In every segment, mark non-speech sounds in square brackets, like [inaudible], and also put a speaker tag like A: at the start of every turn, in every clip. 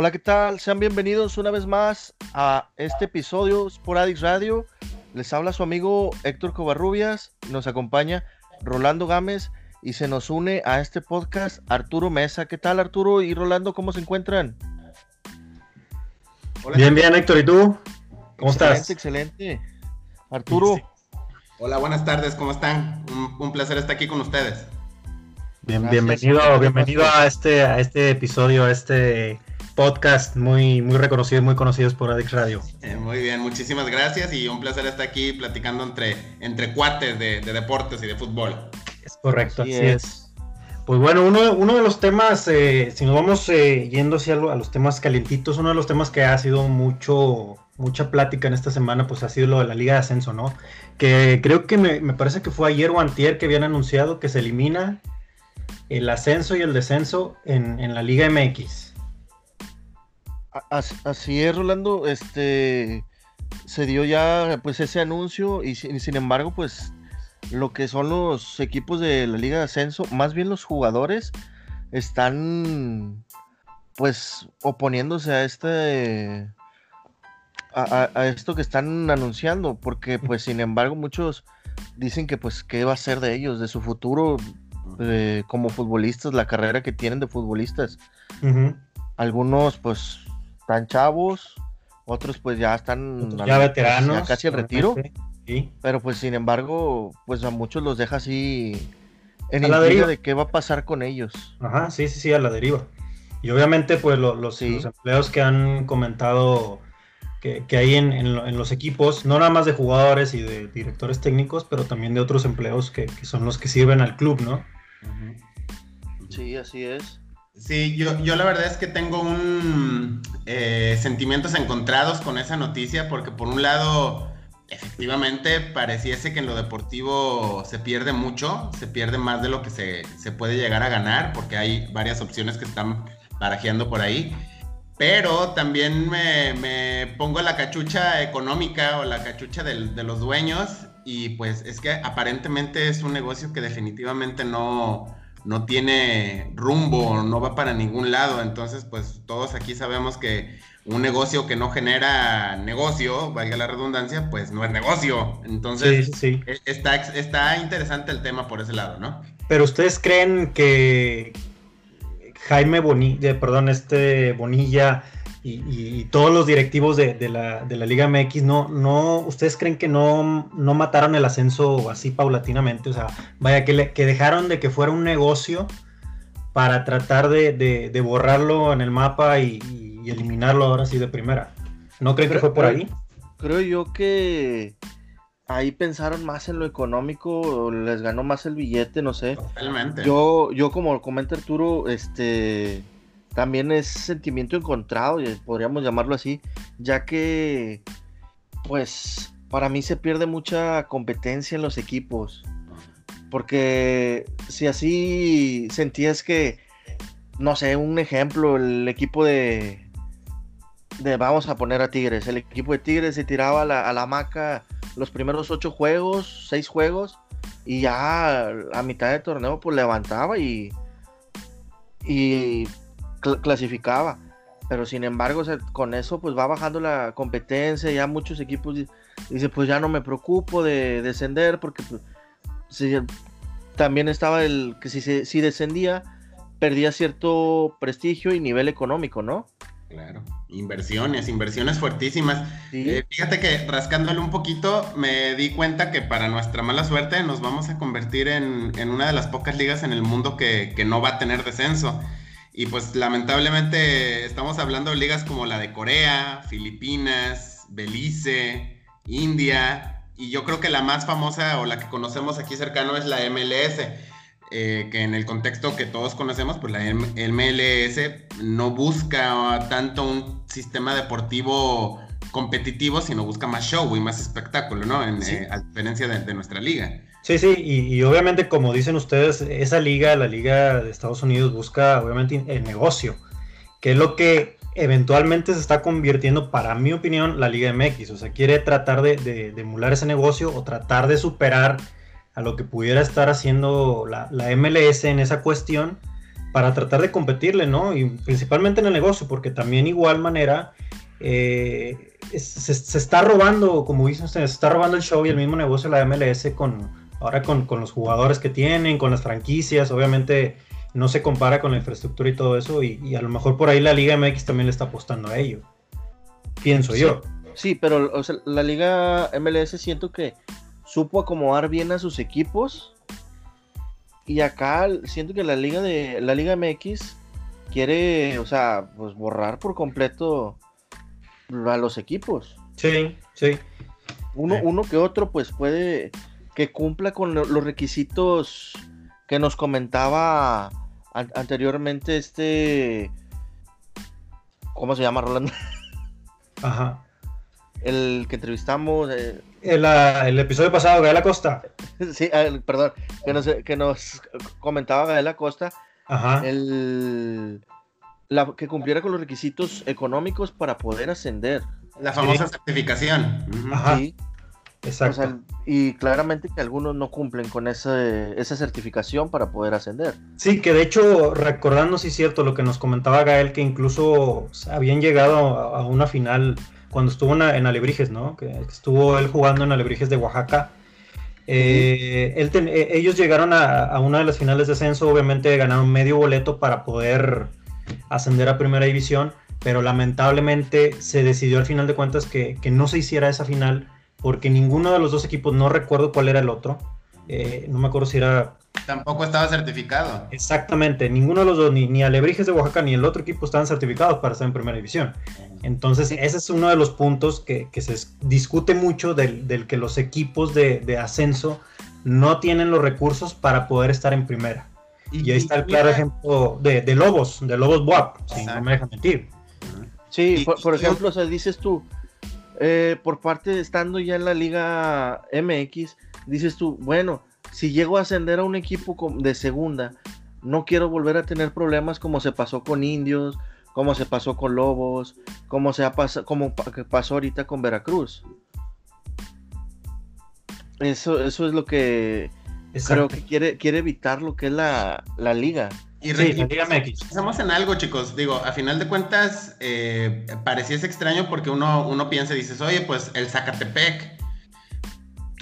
A: Hola, ¿qué tal? Sean bienvenidos una vez más a este episodio Sporadix Radio. Les habla su amigo Héctor Covarrubias, nos acompaña Rolando Gámez y se nos une a este podcast Arturo Mesa. ¿Qué tal Arturo y Rolando? ¿Cómo se encuentran?
B: bien, bien Héctor, ¿y tú?
A: ¿Cómo estás? Excelente, Arturo.
C: Hola, buenas tardes, ¿cómo están? Un, placer estar aquí con ustedes.
B: bienvenido, bienvenido a este, a este episodio, a este podcast muy, muy reconocido y muy conocidos por Adix Radio.
C: Eh, muy bien, muchísimas gracias y un placer estar aquí platicando entre, entre cuates de, deportes y de fútbol.
B: Es correcto, así, es. Pues bueno, uno, uno, de los temas, eh, si nos vamos eh, yendo hacia a los temas calientitos, uno de los temas que ha sido mucho, mucha plática en esta semana, pues ha sido lo de la Liga de Ascenso, ¿no? Que creo que me, me parece que fue ayer o antier que habían anunciado que se elimina el ascenso y el descenso en, en la Liga MX.
A: Así es, Rolando. Este se dio ya pues ese anuncio y sin, embargo pues lo que son los equipos de la Liga de Ascenso, más bien los jugadores están pues oponiéndose a este a, esto que están anunciando porque pues sin embargo muchos dicen que pues qué va a ser de ellos de su futuro eh, como futbolistas la carrera que tienen de futbolistas algunos pues están chavos, otros pues ya están
B: ya veteranos,
A: casi el retiro. Pero pues sin embargo, pues a muchos los deja así en el deriva de qué va a pasar con ellos.
B: Ajá, sí, sí, sí, a la deriva. Y obviamente pues los, empleos que han comentado que, hay en, los equipos, no nada más de jugadores y de directores técnicos, pero también de otros empleos que, son los que sirven al club, ¿no?
A: Sí, así es.
C: Sí, yo, yo la verdad es que tengo un eh, sentimientos encontrados con esa noticia, porque por un lado, efectivamente, pareciese que en lo deportivo se pierde mucho, se pierde más de lo que se, se puede llegar a ganar, porque hay varias opciones que están barajeando por ahí. Pero también me, me pongo la cachucha económica o la cachucha del, de los dueños y pues es que aparentemente es un negocio que definitivamente no, no tiene rumbo, no va para ningún lado. Entonces, pues todos aquí sabemos que un negocio que no genera negocio, valga la redundancia, pues no es negocio. Entonces, e, Está, está interesante el tema por ese lado, ¿no?
B: Pero ustedes creen que Jaime Bonilla, perdón, este Bonilla y, todos los directivos de, la, Liga MX, no, no, ¿ustedes creen que no, no mataron el ascenso así paulatinamente? O sea, vaya, que, que dejaron de que fuera un negocio para tratar de, borrarlo en el mapa y, eliminarlo ahora sí de primera. ¿No creen que fue por ahí?
A: Creo yo que ahí pensaron más en lo económico, les ganó más el billete, no sé. Totalmente. Yo, yo como comenta Arturo, este también es sentimiento encontrado, podríamos llamarlo así, ya que, pues, para mí se pierde mucha competencia en los equipos. Porque si así sentías que, no sé, un ejemplo, el equipo de, de vamos a poner a Tigres, el equipo de Tigres se tiraba a la, a la hamaca los primeros ocho juegos, seis juegos, y ya a mitad de torneo pues levantaba y, y clasificaba. Pero sin embargo, con eso pues va bajando la competencia, ya muchos equipos dicen pues ya no me preocupo de descender porque pues, también estaba el que si, si descendía perdía cierto prestigio y nivel económico, ¿no?
C: Claro, inversiones, inversiones fuertísimas. Eh, fíjate que rascándole un poquito me di cuenta que para nuestra mala suerte nos vamos a convertir en, una de las pocas ligas en el mundo que, que no va a tener descenso. Y pues lamentablemente estamos hablando de ligas como la de Corea, Filipinas, Belice, India, y yo creo que la más famosa o la que conocemos aquí cercano es la MLS, eh, que en el contexto que todos conocemos, pues la MLS no busca tanto un sistema deportivo competitivo, sino busca más show y más espectáculo, ¿no? En, eh, a diferencia de nuestra liga.
B: Sí, sí, y, obviamente como dicen ustedes, esa liga, la liga de Estados Unidos busca obviamente el negocio, que es lo que eventualmente se está convirtiendo, para mi opinión, la Liga MX. O sea, quiere tratar de, emular ese negocio o tratar de superar a lo que pudiera estar haciendo la, MLS en esa cuestión para tratar de competirle, ¿no? Y principalmente en el negocio, porque también igual manera eh, se, está robando, como dicen ustedes, se está robando el show y el mismo negocio de la MLS con ahora con, los jugadores que tienen, con las franquicias, obviamente no se compara con la infraestructura y todo eso, y, a lo mejor por ahí la Liga MX también le está apostando a ello. Pienso yo.
A: Sí, pero la Liga MLS siento que supo acomodar bien a sus equipos. Y acá siento que la Liga de la Liga MX quiere, o sea, pues borrar por completo a los equipos.
B: Sí, sí.
A: Uno, eh. uno que otro, pues puede que cumpla con los requisitos que nos comentaba anteriormente este. ¿Cómo se llama, Rolando?
B: Ajá.
A: El que entrevistamos.
B: Eh, el, episodio pasado, Gael Acosta. [laughs]
A: sí, perdón, que nos, que nos comentaba Gael Acosta.
B: Ajá.
A: El, la, que cumpliera con los requisitos económicos para poder ascender.
C: La famosa certificación.
A: Ajá. Exacto. y claramente que algunos no cumplen con esa, esa certificación para poder ascender.
B: Sí, que de hecho, recordando si es cierto lo que nos comentaba Gael, que incluso habían llegado a, una final cuando estuvo en, Alebrijes, ¿no? Que estuvo él jugando en Alebrijes de Oaxaca. Eh, eh, ellos llegaron a, una de las finales de ascenso, obviamente ganaron medio boleto para poder ascender a primera división, pero lamentablemente se decidió al final de cuentas que, que no se hiciera esa final porque ninguno de los dos equipos, no recuerdo cuál era el otro, eh, no me acuerdo si era...
C: Tampoco estaba certificado.
B: Exactamente, ninguno de los dos, ni, ni Alebrijes de Oaxaca ni el otro equipo estaban certificados para estar en primera división. Entonces, ese es uno de los puntos que, se discute mucho del, que los equipos de, ascenso no tienen los recursos para poder estar en primera. Y, ahí está el claro ejemplo de, Lobos, de Lobos WAP, si no me dejan mentir.
A: Sí, por, ejemplo, o sea, dices tú, eh, por parte de estando ya en la Liga MX, dices tú, bueno, si llego a ascender a un equipo de segunda, no quiero volver a tener problemas como se pasó con Indios, como se pasó con Lobos, como se ha pasado, como pasó ahorita con Veracruz. Eso, eso es lo que creo que quiere, quiere evitar lo que es la, la liga.
C: Y sí, Estamos en algo, chicos. Digo, a final de cuentas, eh, pareciese extraño porque uno, uno piensa y dices, oye, pues el Zacatepec,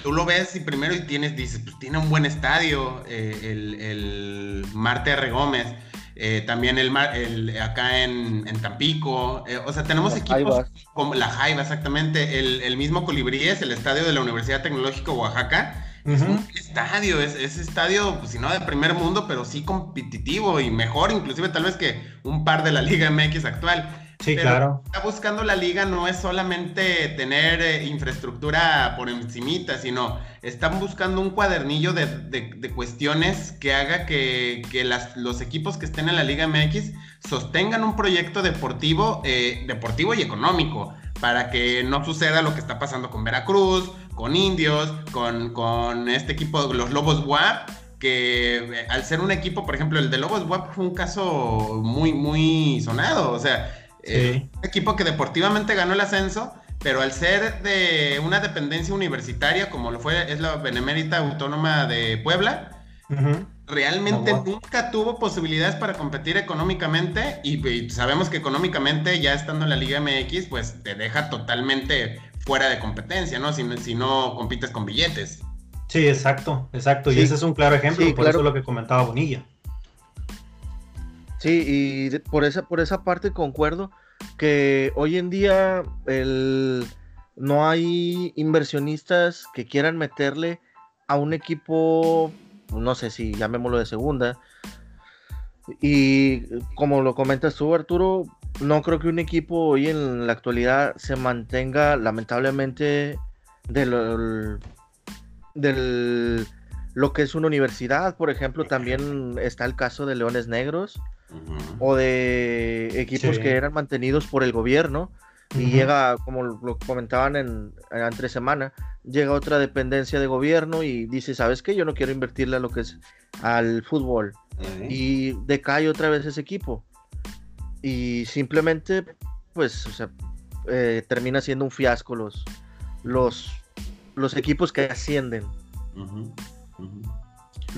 C: tú lo ves y primero y tienes, dices, pues tiene un buen estadio, eh, el, el, Marte R. Gómez, eh, también el, el, acá en, en Tampico, o sea, tenemos equipos como la Jaiba, exactamente, el, el mismo Colibríes, el estadio de la Universidad Tecnológica Oaxaca, es un estadio, es, estadio, pues si no de primer mundo, pero sí competitivo y mejor, inclusive tal vez que un par de la Liga MX actual.
B: Sí, claro.
C: Está buscando la liga no es solamente tener eh, infraestructura por encimita, sino están buscando un cuadernillo de, de, cuestiones que haga que, que las, los equipos que estén en la Liga MX sostengan un proyecto deportivo, eh, deportivo y económico, para que no suceda lo que está pasando con Veracruz, con Indios, con, con este equipo, los Lobos WAP, que eh, al ser un equipo, por ejemplo, el de Lobos WAP fue un caso muy, muy sonado, o sea, eh, un equipo que deportivamente ganó el ascenso, pero al ser de una dependencia universitaria, como lo fue, es la Benemérita Autónoma de Puebla, realmente nunca tuvo posibilidades para competir económicamente y, y, sabemos que económicamente ya estando en la Liga MX, pues te deja totalmente fuera de competencia, ¿no? Si, si no compites con billetes.
B: Sí, exacto, exacto. Y ese es un claro ejemplo, por eso es lo que comentaba Bonilla.
A: Sí, y por esa, por esa parte concuerdo que hoy en día el, no hay inversionistas que quieran meterle a un equipo, no sé si llamémoslo de segunda. Y como lo comentas tú, Arturo, no creo que un equipo hoy en la actualidad se mantenga lamentablemente del, del lo que es una universidad, por ejemplo, también está el caso de Leones Negros o de equipos que eran mantenidos por el gobierno y llega, como lo comentaban en, entre semana, llega otra dependencia de gobierno y dice, ¿sabes qué? Yo no quiero invertirle a lo que es al fútbol. Y decae otra vez ese equipo y simplemente, pues, o sea, eh, termina siendo un fiasco los, los, los equipos que ascienden.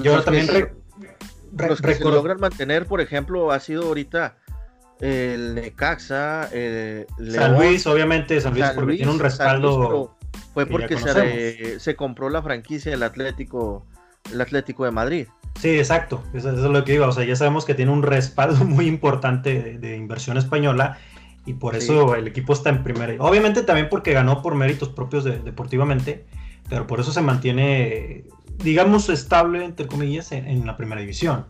B: Yo también,
A: los que se logran mantener, por ejemplo, ha sido ahorita el Necaxa, el
B: San Luis, obviamente, San Luis, porque tiene un respaldo.
A: fue porque se, se, compró la franquicia del Atlético, el Atlético de Madrid.
B: Sí, exacto, eso, es lo que iba. O sea, ya sabemos que tiene un respaldo [laughs] muy importante de, inversión española y por eso el equipo está en primera. Obviamente también porque ganó por méritos propios deportivamente, pero por eso se mantiene, digamos, estable, entre comillas, en la primera división,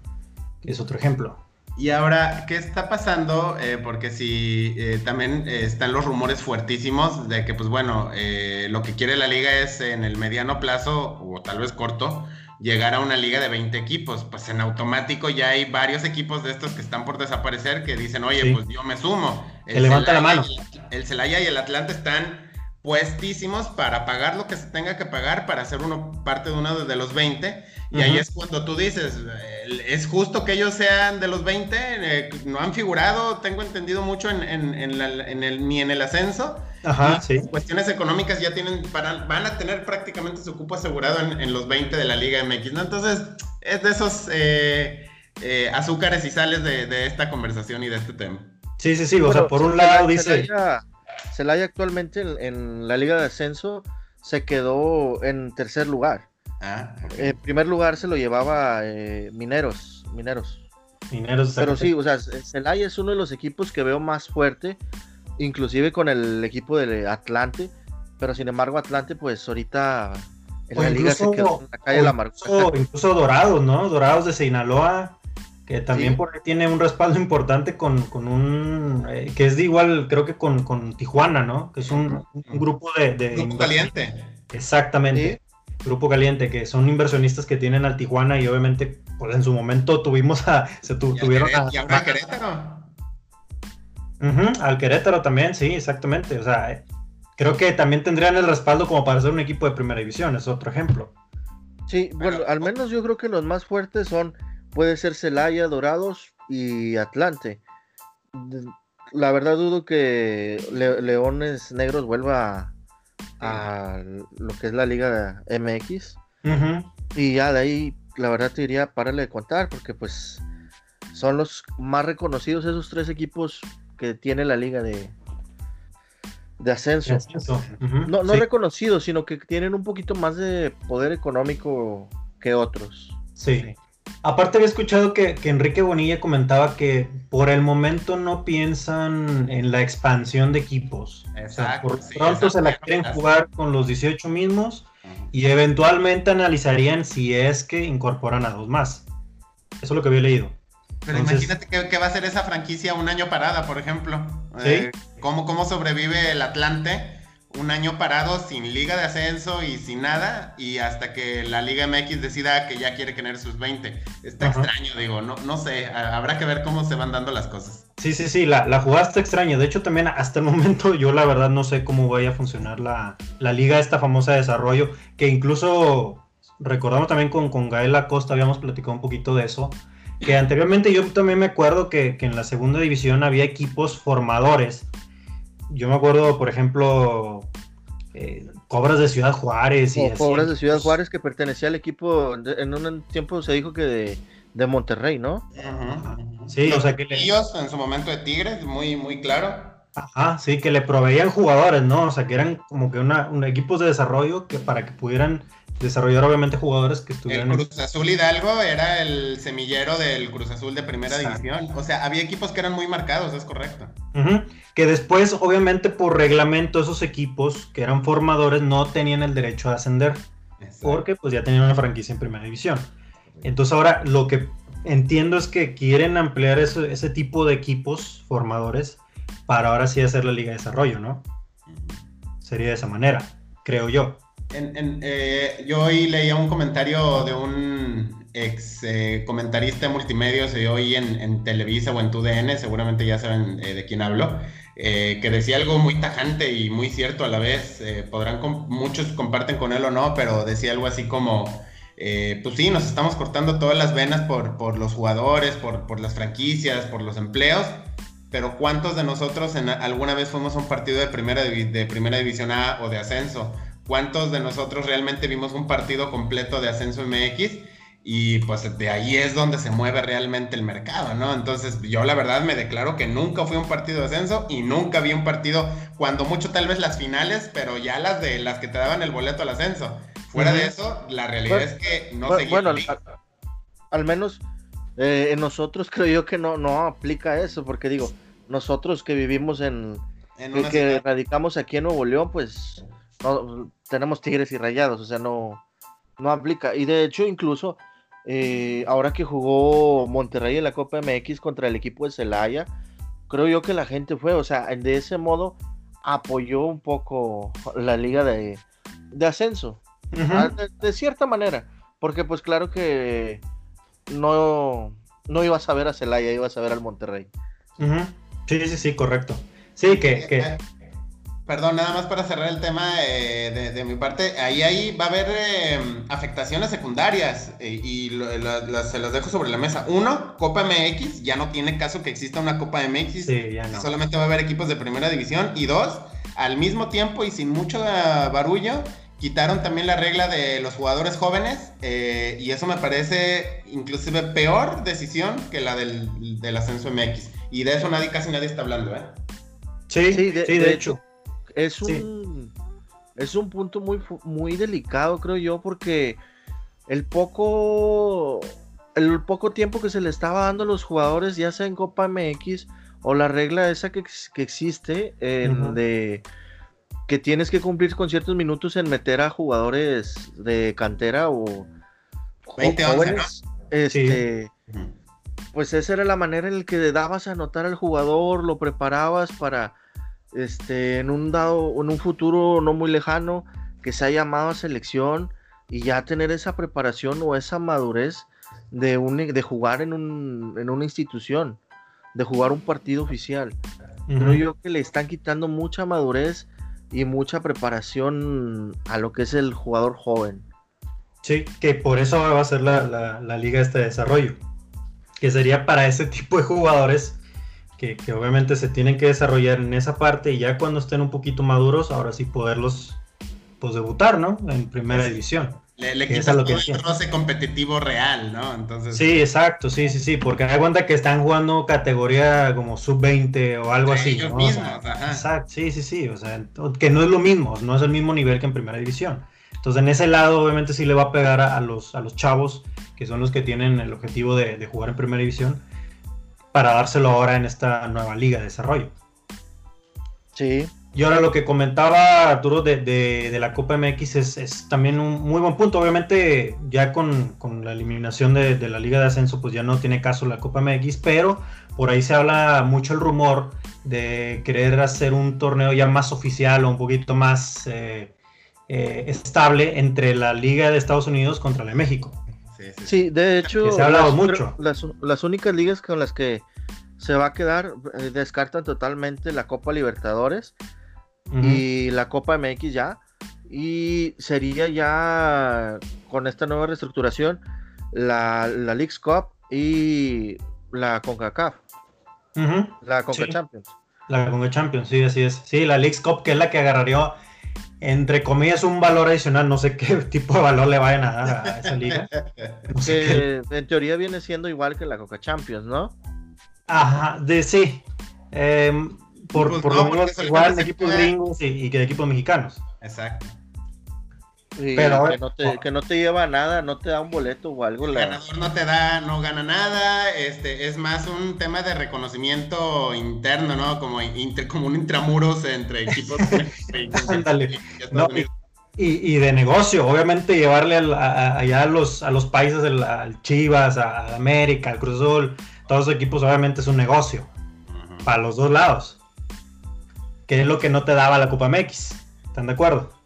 B: que es otro ejemplo.
C: Y ahora, ¿qué está pasando? Eh, porque si eh, también eh, están los rumores fuertísimos de que, pues bueno, lo que quiere la liga es en el mediano plazo, o tal vez corto, llegar a una liga de 20 equipos. Pues en automático ya hay varios equipos de estos que están por desaparecer que dicen, oye, pues yo me sumo.
B: El levanta la mano.
C: el Celaya y el Atlante están puestísimos para pagar lo que se tenga que pagar para ser uno parte de uno de los 20. Y ahí es cuando tú dices, es justo que ellos sean de los 20, eh, no han figurado, tengo entendido mucho en, el, ni en el ascenso.
B: Ajá, sí.
C: Cuestiones económicas ya tienen, para, van a tener prácticamente su cupo asegurado en, los 20 de la Liga MX, ¿no? Entonces, es de esos eh, eh, azúcares y sales de, esta conversación y de este tema.
B: Sí, sí, sí, o sea, por un lado dice...
A: Celaya actualmente en, la Liga de Ascenso se quedó en tercer lugar. Ah, En primer lugar se lo llevaba eh, Mineros. Mineros.
B: Mineros.
A: Pero sí, o sea, Celaya es uno de los equipos que veo más fuerte, inclusive con el equipo de Atlante. Pero sin embargo, Atlante, pues ahorita en la liga se quedó en la calle la
B: Incluso, incluso Dorados, ¿no? Dorados de Sinaloa que también por ahí tiene un respaldo importante con, un, eh, que es de igual, creo que con, Tijuana, ¿no? Que es un, grupo de...
C: grupo caliente.
B: Exactamente. Grupo caliente, que son inversionistas que tienen al Tijuana y obviamente, pues en su momento tuvimos a... Se tuvieron
C: a... Y Querétaro.
B: Al Querétaro también, sí, exactamente. O sea, creo que también tendrían el respaldo como para ser un equipo de primera división, es otro ejemplo.
A: Sí, bueno, al menos yo creo que los más fuertes son puede ser Celaya, Dorados y Atlante. La verdad dudo que Leones Negros vuelva a, lo que es la Liga MX. Y ya de ahí, la verdad te diría, párale de contar, porque pues son los más reconocidos esos tres equipos que tiene la liga de, de ascenso. No, no reconocidos, sino que tienen un poquito más de poder económico que otros.
B: sí. Aparte había escuchado que, Enrique Bonilla comentaba que por el momento no piensan en la expansión de equipos. Exacto. por pronto se la quieren jugar con los 18 mismos y eventualmente analizarían si es que incorporan a dos más. Eso es lo que había leído.
C: Pero imagínate que, va a ser esa franquicia un año parada, por ejemplo. ¿Sí? Eh, ¿cómo, ¿Cómo sobrevive el Atlante? un año parado sin liga de ascenso y sin nada y hasta que la Liga MX decida que ya quiere tener sus 20. Está extraño, digo, no, no sé, habrá que ver cómo se van dando las cosas.
B: Sí, sí, sí, la, la jugada está extraña. De hecho, también hasta el momento [laughs] yo la verdad no sé cómo vaya a funcionar la, la liga, esta famosa de desarrollo, que incluso recordamos también con, con Gael Acosta, habíamos platicado un poquito de eso, que anteriormente yo también me acuerdo que, que en la segunda división había equipos formadores yo me acuerdo, por ejemplo, eh, Cobras de Ciudad Juárez.
A: Y Cobras de Ciudad Juárez que pertenecía al equipo, en un tiempo se dijo que de, Monterrey, ¿no?
C: Sí, o sea que... Ellos en su momento de Tigres, muy, muy claro.
B: Ajá, sí, que le proveían jugadores, ¿no? O sea, que eran como que una, un equipos de desarrollo que para que pudieran desarrollar obviamente jugadores que estuvieran...
C: El Cruz Azul Hidalgo era el semillero del Cruz Azul de primera división. O sea, había equipos que eran muy marcados, es correcto.
B: Que después, obviamente, por reglamento, esos equipos que eran formadores no tenían el derecho a ascender. Porque pues ya tenían una franquicia en primera división. Entonces ahora lo que entiendo es que quieren ampliar ese, ese tipo de equipos formadores para ahora sí hacer la liga de desarrollo, ¿no? Sería de esa manera, creo yo.
C: Eh, yo hoy leía un comentario de un ex eh, comentarista de multimedia, se hoy en, Televisa o en TUDN, seguramente ya saben eh, de quién hablo, que decía algo muy tajante y muy cierto a la vez. podrán, muchos comparten con él o no, pero decía algo así como, pues sí, nos estamos cortando todas las venas por, los jugadores, por, las franquicias, por los empleos, pero ¿cuántos de nosotros alguna vez fuimos a un partido de primera, de primera división A o de ascenso? ¿Cuántos de nosotros realmente vimos un partido completo de Ascenso MX? y pues de ahí es donde se mueve realmente el mercado, ¿no? Entonces yo la verdad me declaro que nunca fui a un partido de ascenso y nunca vi un partido, cuando mucho tal vez las finales, pero ya las de las que te daban el boleto al ascenso. Fuera de eso, la realidad es que no
A: bueno, Bueno, al, menos eh, en nosotros [laughs] creo yo que no, no aplica eso, porque digo, nosotros que vivimos en, que, que radicamos aquí en Nuevo León, pues no, tenemos tigres y rayados, o sea, no, no aplica. Y de hecho, incluso eh, ahora que jugó Monterrey en la Copa MX contra el equipo de Celaya, creo yo que la gente fue, o sea, de ese modo apoyó un poco la liga de, ascenso, ah, de, cierta manera, porque pues claro que no, no ibas a ver a Celaya, ibas a ver al Monterrey.
B: Sí, sí, sí, correcto. Sí, que, que,
C: Perdón, nada más para cerrar el tema eh, de, mi parte, ahí, ahí va a haber em, afectaciones secundarias eh, y se las dejo sobre la mesa. Uno, Copa MX, ya no tiene caso que exista una Copa MX, sí, ya no. solamente va a haber equipos de primera división. Y dos, al mismo tiempo y sin mucho ah, barullo, quitaron también la regla de los jugadores jóvenes eh, y eso me parece inclusive peor decisión que la del, ascenso MX. Y de eso nadie, casi nadie está hablando, ¿eh?
A: Sí, sí, de, hecho es un, es un punto muy, muy delicado, creo yo, porque el poco, el poco tiempo que se le estaba dando a los jugadores, ya sea en Copa MX o la regla esa que, existe, de que tienes que cumplir con ciertos minutos en meter a jugadores de cantera o
C: 20 jóvenes,
A: este, pues esa era la manera en la que dabas a anotar al jugador, lo preparabas para este, en un dado, en un futuro no muy lejano, que se haya llamado a selección y ya tener esa preparación o esa madurez de, un, de jugar en, un, en una institución, de jugar un partido oficial. Creo yo que le están quitando mucha madurez y mucha preparación a lo que es el jugador joven.
B: Sí, que por eso va a ser la, la, la liga de este desarrollo, que sería para ese tipo de jugadores que, obviamente se tienen que desarrollar en esa parte y ya cuando estén un poquito maduros, ahora sí poderlos pues debutar, ¿no? En primera división.
C: Le, le quitas todo el roce competitivo real, ¿no? Entonces...
B: Sí, exacto, sí, sí, sí, porque hay cuenta que están jugando categoría como sub-20 o algo así.
C: Ellos mismos, ajá.
B: Exacto, sí, sí, sí, o sea, que no es lo mismo, no es el mismo nivel que en primera división. Entonces, en ese lado, obviamente, sí le va a pegar a, los, a los chavos, que son los que tienen el objetivo de, de jugar en primera división, para dárselo ahora en esta nueva liga de desarrollo.
A: Sí.
B: Y ahora lo que comentaba Arturo de, la Copa MX es, también un muy buen punto. Obviamente ya con, la eliminación de, la Liga de Ascenso pues ya no tiene caso la Copa MX, pero por ahí se habla mucho el rumor de querer hacer un torneo ya más oficial o un poquito más eh, eh, estable entre la Liga de Estados Unidos contra la de México.
A: Sí, de hecho,
B: se ha hablado mucho.
A: Las, únicas ligas con las que se va a quedar eh, descartan totalmente la Copa Libertadores y la Copa MX ya. Y sería ya con esta nueva reestructuración la, la League's Cup y la CONCACAF. La CONCA Champions.
B: La CONCA Champions, sí, así es. Sí, la League's Cup, que es la que agarraría entre comillas, un valor adicional. No sé qué [laughs] tipo de valor le vayan a dar a [laughs] esa liga.
A: en teoría viene siendo igual que la Coca Champions, ¿no?
B: Ajá, de sí. Em, por, pues por lo menos igual de equipos gringos y, que de equipos mexicanos.
C: Exacto.
A: Pero que no, te, que no, te, lleva a nada, no te da un boleto o algo.
C: El ganador no te da, no gana nada, este, es más un tema de reconocimiento interno, ¿no? Como, como un intramuros entre equipos. [laughs]
B: y, y, de negocio, obviamente llevarle allá a los, a los países, al Chivas, a América, al Cruz Azul, todos los equipos obviamente es un negocio, para los dos lados. Que es lo que no te daba la Copa MX, ¿están de acuerdo?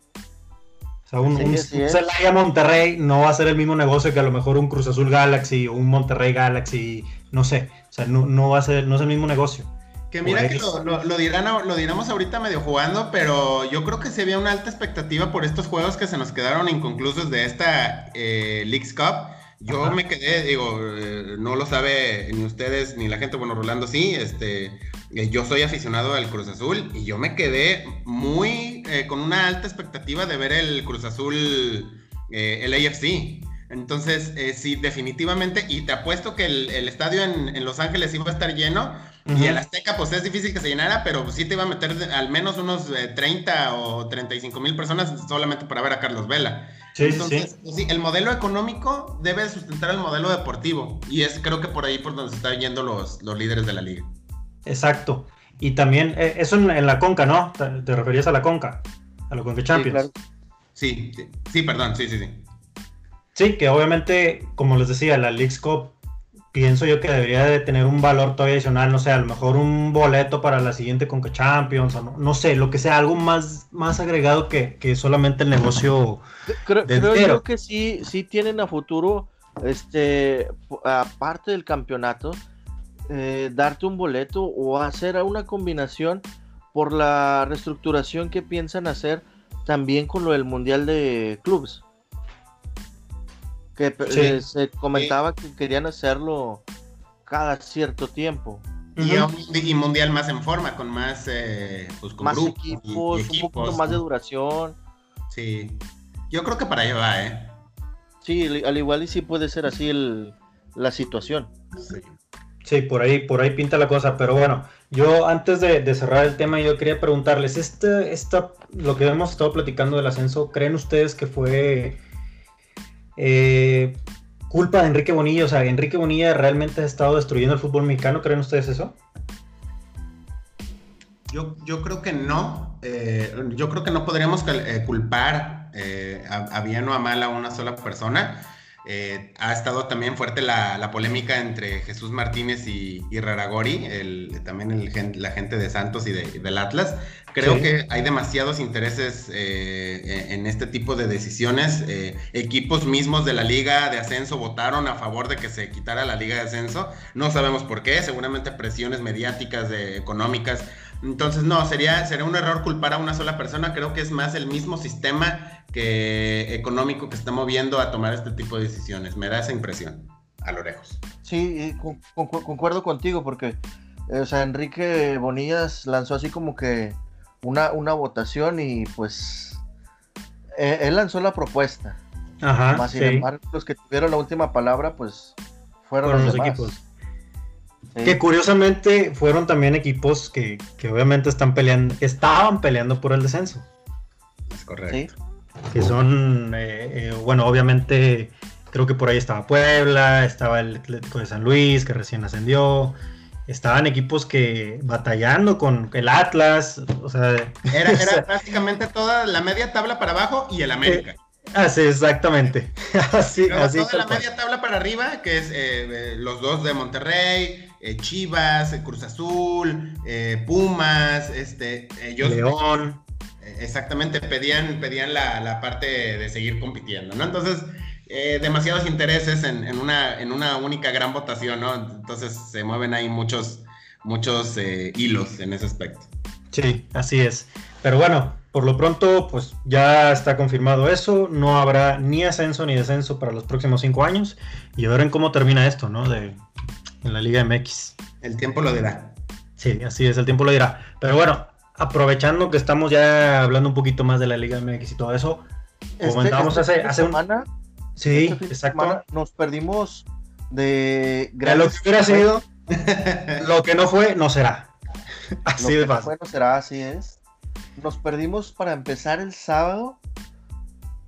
B: Un, Celaya Monterrey no va a ser el mismo negocio que a lo mejor un Cruz Azul Galaxy o un Monterrey Galaxy, no sé. O sea, no, va a ser, no es el mismo negocio.
C: Que mira que lo, dirán, lo diremos ahorita medio jugando, pero yo creo que se había una alta expectativa por estos juegos que se nos quedaron inconclusos de esta eh, Leagues Cup. Yo me quedé, digo, eh, no lo sabe ni ustedes ni la gente, bueno, Rolando sí, este, yo soy aficionado al Cruz Azul y yo me quedé muy eh, con una alta expectativa de ver el Cruz Azul, el AFC. Entonces, eh, sí, definitivamente, y te apuesto que el, estadio en, Los Ángeles iba a estar lleno, y el Azteca, pues es difícil que se llenara, pero sí te iba a meter al menos unos 30 eh, o 35 mil personas solamente para ver a Carlos Vela. Sí, Entonces, pues sí. el modelo económico debe sustentar el modelo deportivo, y es creo que por ahí por donde se están yendo los, los líderes de la liga.
B: Exacto. Y también, eh, eso en, la Conca, ¿no? Te, referías a la Conca, a la Conca Champions.
C: Sí, sí, sí, perdón, sí, sí, sí.
B: Sí, que obviamente, como les decía, la League's Cup pienso yo que debería de tener un valor todavía adicional, no sé, a lo mejor un boleto para la siguiente Conca Champions, o no, sé, lo que sea, algo más, más agregado que, solamente el negocio.
A: Creo, creo yo que sí, sí tienen a futuro, este, aparte del campeonato, eh, darte un boleto o hacer una combinación por la reestructuración que piensan hacer también con lo del Mundial de Clubes. Que eh, se comentaba que querían hacerlo cada cierto tiempo.
C: Y, mundial más en forma, con más, eh, pues,
A: más equipos, un poquito más de duración.
C: Sí, yo creo que para allá va, ¿eh?
A: Sí, al igual y sí puede ser así el, la situación.
B: Sí. Por ahí, por ahí pinta la cosa, pero bueno, yo antes de, cerrar el tema, yo quería preguntarles, este, esta, lo que hemos estado platicando del ascenso, ¿creen ustedes que fue eh, culpa de Enrique Bonilla, o sea, Enrique Bonilla realmente ha estado destruyendo el fútbol mexicano, ¿creen ustedes eso?
C: Yo, yo creo que no. Eh, yo creo que no podríamos eh, culpar a, bien o a mal a una sola persona. Eh, ha estado también fuerte la, polémica entre Jesús Martínez y, y Raragori, el, también el, la gente de Santos y del Atlas. Creo que hay demasiados intereses eh, en este tipo de decisiones. Eh, equipos mismos de la liga de ascenso votaron a favor de que se quitara la liga de ascenso. No sabemos por qué, seguramente presiones mediáticas, de, económicas. Entonces, no, sería, sería un error culpar a una sola persona. Creo que es más el mismo sistema que económico que está moviendo a tomar este tipo de decisiones. Me da esa impresión a lo lejos.
A: Sí, concuerdo contigo porque, eh, o sea, Enrique Bonillas lanzó así como que una, una votación y pues e, él lanzó la propuesta. Ajá. Más sin embargo, los que tuvieron la última palabra, pues fueron, los, equipos.
B: Que curiosamente fueron también equipos que, que, obviamente están peleando, estaban peleando por el descenso.
C: Es correcto
B: que son, eh, eh, bueno, obviamente creo que por ahí estaba Puebla, estaba el Atlético de San Luis, que recién ascendió, estaban equipos que batallando con el Atlas, o sea...
C: Era, era [laughs] prácticamente toda la media tabla para abajo y el América.
B: así, eh, ah, exactamente. [laughs] así, así
C: toda la media tabla para arriba, que es los dos de Monterrey, Chivas, Cruz Azul, Pumas, este, ellos...
B: León
C: exactamente, pedían, pedían la, parte de seguir compitiendo, ¿no? Entonces, eh, demasiados intereses en, una, en una única gran votación, ¿no? Entonces se mueven ahí muchos, muchos eh, hilos en ese aspecto.
B: Sí, así es. Pero bueno, por lo pronto, pues ya está confirmado eso. No habrá ni ascenso ni descenso para los próximos cinco años. Y a ver en cómo termina esto, ¿no? De, en la Liga MX.
C: El tiempo lo dirá.
B: Sí, así es, el tiempo lo dirá. Pero bueno, aprovechando que estamos ya hablando un poquito más de la Liga MX y todo eso,
A: este, comentábamos este hace, semana,
B: Sí, este exacto.
A: nos perdimos de
B: lo que hubiera sido, [laughs] lo que no fue, no será.
A: Así de fácil. No será, así es. Nos perdimos para empezar el sábado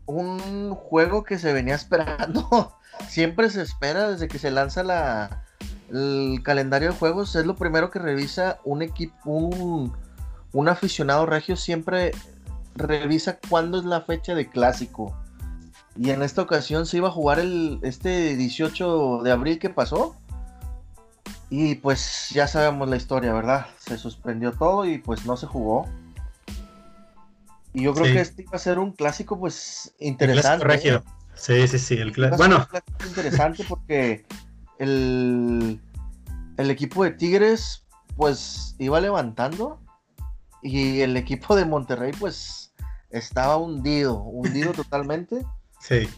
A: un juego que se venía esperando. [laughs] Siempre se espera desde que se lanza la, el calendario de juegos. Es lo primero que revisa un equipo, un, un aficionado regio siempre revisa cuándo es la fecha de clásico. Y en esta ocasión se iba a jugar el este 18 de abril que pasó. Y pues ya sabemos la historia, ¿verdad? Se suspendió todo y pues no se jugó. Y yo creo que este iba a ser un clásico pues interesante.
B: regio. Sí, sí, sí. El bueno.
A: interesante porque el, el equipo de Tigres pues iba levantando y el equipo de Monterrey, pues, estaba hundido, hundido [laughs] totalmente.
B: Sí.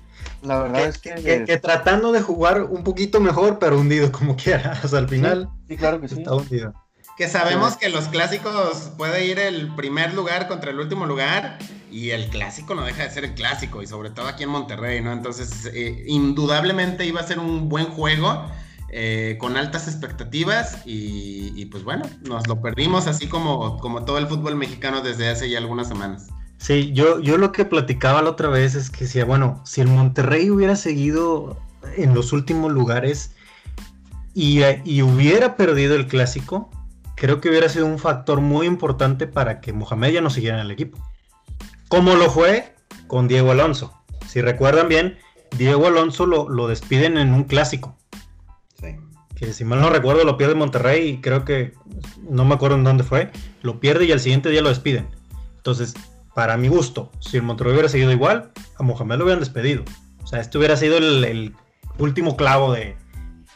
A: La verdad es
B: que, que, tratando de jugar un poquito mejor, pero hundido como quiera. [laughs] Sea, al final.
A: Sí, claro que sí.
B: Está hundido.
C: Que sabemos que los clásicos puede ir el primer lugar contra el último lugar y el clásico no deja de ser el clásico, y sobre todo aquí en Monterrey, ¿no? Entonces, eh, indudablemente iba a ser un buen juego. Eh, con altas expectativas y, pues bueno, nos lo perdimos así como, como todo el fútbol mexicano desde hace ya algunas semanas.
B: Sí, yo, yo lo que platicaba la otra vez es que decía, bueno, si el Monterrey hubiera seguido en los últimos lugares y, y hubiera perdido el clásico, creo que hubiera sido un factor muy importante para que Mohamed ya no siguiera en el equipo. Como lo fue con Diego Alonso. Si recuerdan bien, Diego Alonso lo, lo despiden en un clásico. Sí. Que si mal no recuerdo lo pierde Monterrey y creo que no me acuerdo en dónde fue. Lo pierde y al siguiente día lo despiden. Entonces, para mi gusto, si el Monterrey hubiera seguido igual, a Mohamed lo hubieran despedido. O sea, este hubiera sido el último clavo de,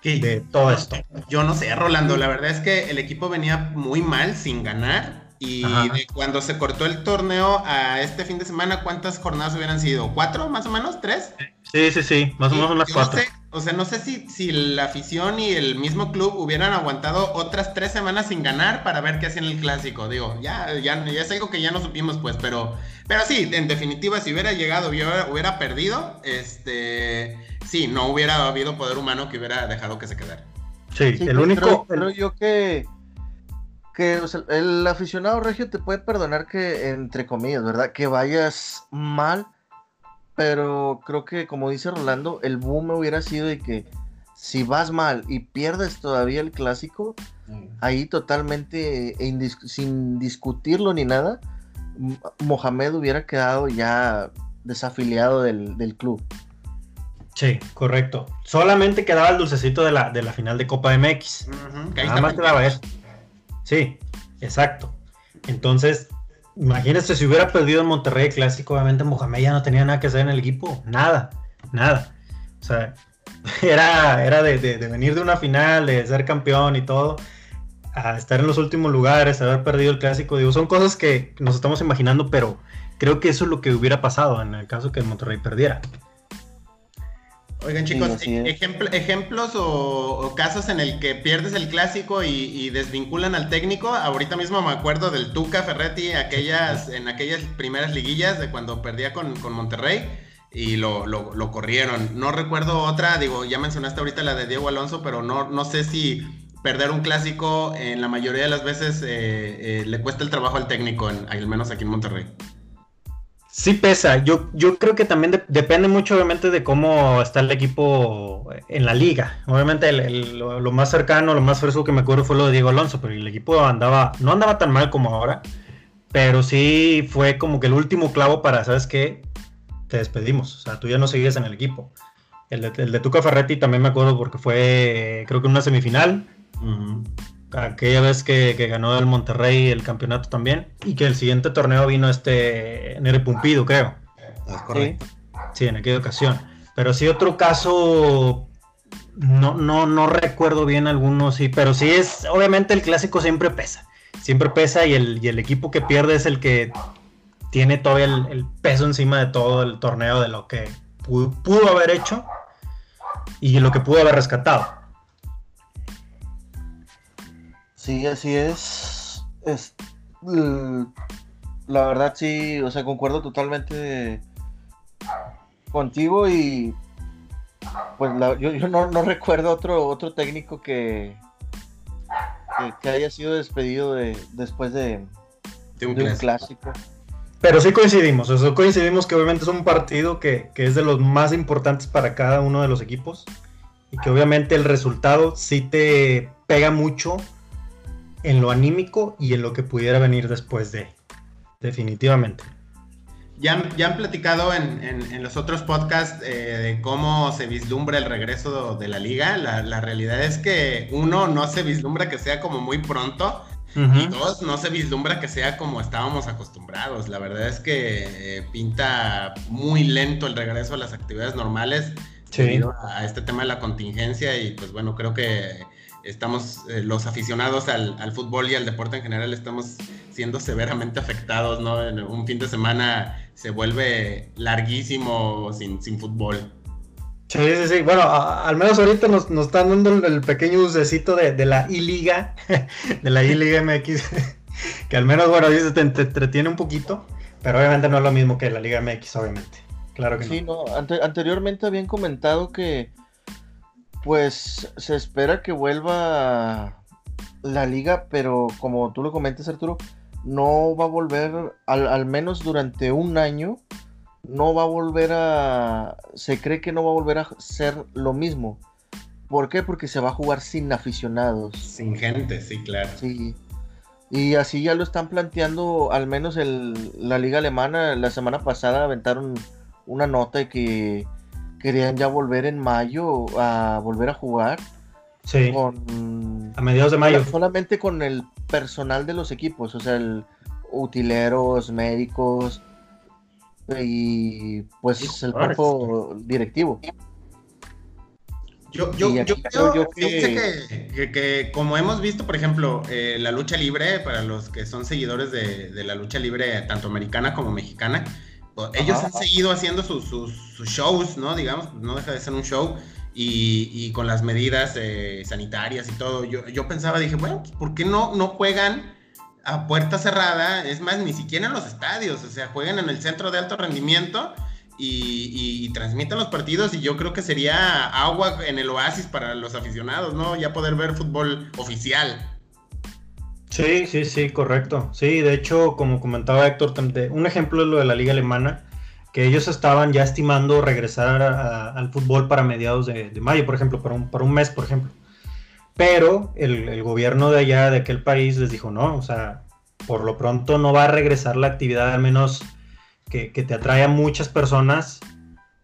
B: de todo esto.
C: Yo no sé, Rolando, la verdad es que el equipo venía muy mal, sin ganar. Y cuando se cortó el torneo a este fin de semana, ¿cuántas jornadas hubieran sido? ¿Cuatro, más o menos? ¿Tres?
B: Sí, sí, sí, más o menos unas cuatro.
C: o sea, no sé si, si la afición y el mismo club hubieran aguantado otras tres semanas sin ganar para ver qué hacían el clásico. Digo, ya, ya, ya es algo que ya no supimos, pues, pero, pero sí, en definitiva, si hubiera llegado y hubiera, hubiera perdido, este sí, no hubiera habido poder humano que hubiera dejado que se quedara.
A: Sí, el único. Creo, yo que, que el aficionado regio te puede perdonar que, entre comillas, ¿verdad? Que vayas mal, pero creo que, como dice Rolando, el boom hubiera sido de que si vas mal y pierdes todavía el clásico, ahí totalmente sin discutirlo ni nada, Mohamed hubiera quedado ya desafiliado del, del club.
B: Sí, correcto. Solamente quedaba el dulcecito de la, de la final de Copa MX. Nada más quedaba eso. Sí, exacto. Entonces, imagínese si hubiera perdido el Monterrey Clásico, obviamente Mohamed ya no tenía nada que hacer en el equipo. Nada, nada. O sea, [laughs] era, era de, venir de una final, de ser campeón y todo, a estar en los últimos lugares, haber perdido el clásico. Digo, son cosas que nos estamos imaginando, pero creo que eso es lo que hubiera pasado en el caso que Monterrey perdiera.
C: Oigan chicos, ejemplos o, casos en el que pierdes el clásico y, desvinculan al técnico. Ahorita mismo me acuerdo del Tuca Ferretti aquellas, en aquellas primeras liguillas de cuando perdía con, Monterrey y lo, corrieron. No recuerdo otra, digo, ya mencionaste ahorita la de Diego Alonso, pero no, no sé si perder un clásico en la mayoría de las veces eh, eh, le cuesta el trabajo al técnico, al menos aquí en Monterrey.
B: Sí pesa, yo, yo creo que también depende mucho obviamente de cómo está el equipo en la liga. Obviamente lo, más cercano, lo más fresco que me acuerdo fue lo de Diego Alonso, pero el equipo andaba, no andaba tan mal como ahora, pero sí fue como que el último clavo para, ¿sabes qué? Te despedimos, o sea, tú ya no seguías en el equipo. El de, el de Tuca Ferretti también me acuerdo porque fue, creo que una semifinal aquella vez que, ganó el Monterrey el campeonato también, y que el siguiente torneo vino este Nere Pumpido, creo. correcto. Sí, en aquella ocasión. Pero sí, otro caso, no, no, no recuerdo bien algunos, sí, pero sí es, obviamente el clásico siempre pesa, siempre pesa y el, el equipo que pierde es el que tiene todavía el, peso encima de todo el torneo de lo que pudo haber hecho y lo que pudo haber rescatado.
A: Sí, así es. es la verdad sí, o sea, concuerdo totalmente contigo y pues yo, no, recuerdo otro otro técnico que, que, haya sido despedido de, después de, un, clásico.
B: Pero sí coincidimos, eso coincidimos que obviamente es un partido que, que, es de los más importantes para cada uno de los equipos y que obviamente el resultado sí te pega mucho en lo anímico y en lo que pudiera venir después de, definitivamente.
C: Ya, ya han platicado en, los otros podcasts eh, de cómo se vislumbra el regreso de la liga. La, realidad es que uno no se vislumbra que sea como muy pronto. Y dos, no se vislumbra que sea como estábamos acostumbrados. La verdad es que eh, pinta muy lento el regreso a las actividades normales debido a este tema de la contingencia y pues bueno, creo que estamos, eh, los aficionados al, fútbol y al deporte en general estamos siendo severamente afectados, ¿no? En un fin de semana se vuelve larguísimo sin, sin fútbol.
B: Sí, sí, sí. Bueno, al menos ahorita nos, nos están dando el, pequeño usecito de, de la I-Liga, [laughs] de la I-Liga MX, [laughs] que al menos, bueno, dice, te, entretiene un poquito. Pero obviamente no es lo mismo que la Liga MX, obviamente. Claro que
A: sí, no. anteriormente habían comentado que pues se espera que vuelva la liga, pero como tú lo comentas, Arturo, no va a volver, al, al, menos durante un año, no va a volver a. Se cree que no va a volver a ser lo mismo. ¿Por qué? Porque se va a jugar sin aficionados.
C: Sin gente, sí, claro.
A: Sí. Y así ya lo están planteando, al menos el, la liga alemana, la semana pasada aventaron una nota de que querían ya volver en mayo a volver a jugar.
B: Sí.
A: Con,
B: a mediados de mayo.
A: Solamente con el personal de los equipos, o sea, el utileros, médicos y pues el cuerpo directivo.
C: Yo, yo, yo creo, que... que, como hemos visto, por ejemplo, eh, la lucha libre, para los que son seguidores de, de la lucha libre, tanto americana como mexicana, ellos han seguido haciendo sus, shows, ¿no? Digamos, no deja de ser un show. Y, con las medidas eh, sanitarias y todo, yo, yo pensaba, dije, bueno, pues, ¿por qué no, no juegan a puerta cerrada? Es más, ni siquiera en los estadios, o sea, juegan en el centro de alto rendimiento y, y, transmiten los partidos y yo creo que sería agua en el oasis para los aficionados, ¿no? Ya poder ver fútbol oficial.
B: Sí, sí, sí, correcto. Sí, de hecho, como comentaba Héctor, un ejemplo es lo de la liga alemana, que ellos estaban ya estimando regresar al fútbol para mediados de, mayo, por ejemplo, para un, para un mes, por ejemplo. Pero el, gobierno de allá, de aquel país, les dijo, no, o sea, por lo pronto no va a regresar la actividad, al menos que, te atrae a muchas personas,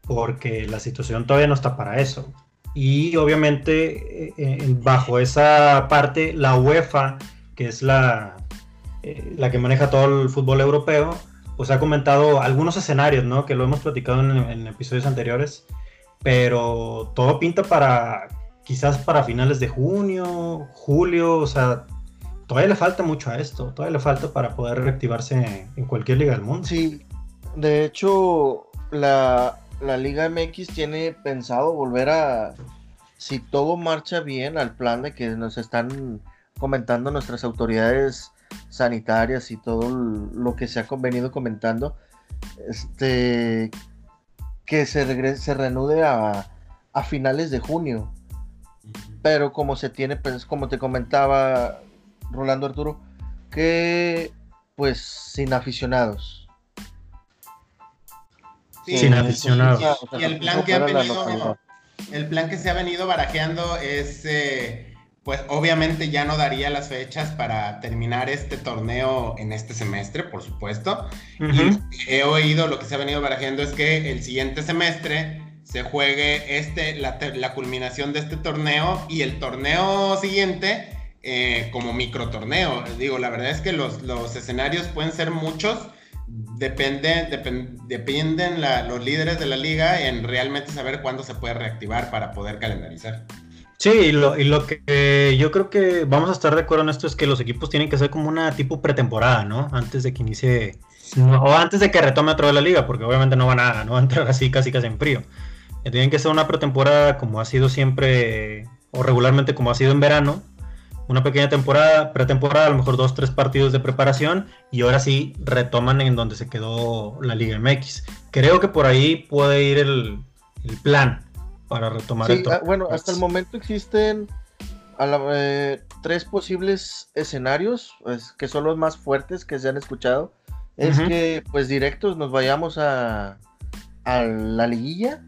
B: porque la situación todavía no está para eso. Y obviamente, eh, eh, bajo esa parte, la UEFA que es la, eh, la que maneja todo el fútbol europeo, pues ha comentado algunos escenarios, ¿no? Que lo hemos platicado en, episodios anteriores, pero todo pinta para quizás para finales de junio, julio, o sea, todavía le falta mucho a esto, todavía le falta para poder reactivarse en, cualquier liga del mundo.
A: Sí, de hecho, la, la Liga MX tiene pensado volver a, si todo marcha bien, al plan de que nos están comentando nuestras autoridades sanitarias y todo lo que se ha venido comentando, este, que se, regrese, se reanude a, a, finales de junio. Pero como se tiene, pues, como te comentaba Rolando Arturo, que pues sin aficionados.
B: sin aficionados.
C: Y, el plan que ha venido, el plan que se ha venido barajeando es eh, pues obviamente ya no daría las fechas para terminar este torneo en este semestre, por supuesto. Y he oído lo que se ha venido barajando es que el siguiente semestre se juegue este, la, culminación de este torneo y el torneo siguiente eh, como micro torneo. Digo, la verdad es que los, escenarios pueden ser muchos. Depende, dependen los líderes de la liga en realmente saber cuándo se puede reactivar para poder calendarizar.
B: Sí, y lo, y lo que yo creo que vamos a estar de acuerdo en esto es que los equipos tienen que ser como una tipo pretemporada, ¿no? Antes de que inicie, o antes de que retome otra vez la liga, porque obviamente no van a, no a entrar así casi casi en frío. Eh, tienen que ser una pretemporada como ha sido siempre, o regularmente como ha sido en verano, una pequeña temporada, pretemporada, a lo mejor dos, tres partidos de preparación, y ahora sí retoman en donde se quedó la Liga MX. Creo que por ahí puede ir el, el plan para retomar
A: el ah, Bueno, hasta el momento existen eh, tres posibles escenarios, pues, que son los más fuertes que se han escuchado. Es que, pues, directos nos vayamos a, a la liguilla.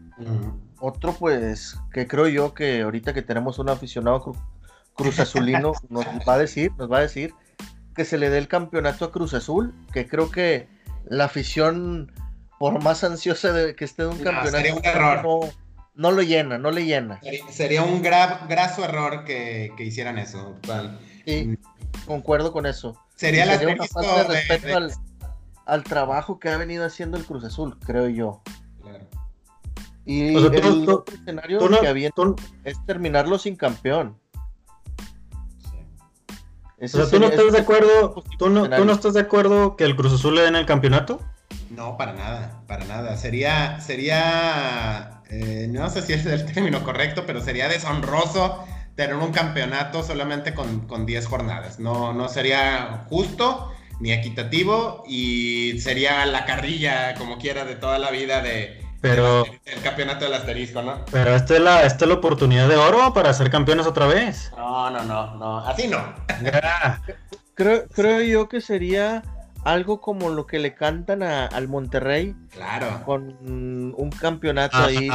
A: Otro, pues, que creo yo que ahorita que tenemos un aficionado Cruz Azulino, [laughs] nos va a decir, nos va a decir que se le dé el campeonato a Cruz Azul, que creo que la afición, por más ansiosa de que esté de un campeonato,
C: un error
A: no lo llena, no le llena.
C: Sería un graso error que, hicieran eso.
A: Sí, concuerdo con eso.
C: Sería, la
A: una falta de respeto Al, trabajo que ha venido haciendo el Cruz Azul, creo yo. Claro. Y el otro escenario que había es terminarlo sin campeón.
B: o sea, ¿tú no estás de acuerdo? ¿tú no, ¿Tú no estás de acuerdo que el Cruz Azul le den el campeonato?
C: No, para nada, para nada. Sería, sería eh, no sé si es el [laughs] término correcto, pero sería deshonroso tener un campeonato solamente con, con 10 jornadas. No, no sería justo ni equitativo y sería la carrilla, como quiera, de toda la vida de,
B: pero,
C: el campeonato del asterisco, ¿no?
B: Pero esta es, la, esta es la oportunidad de oro para ser campeones otra vez.
C: No, no, no, no, así no.
A: creo, creo yo que sería algo como lo que le cantan al Monterrey.
C: Claro.
A: Con un campeonato ah, ahí.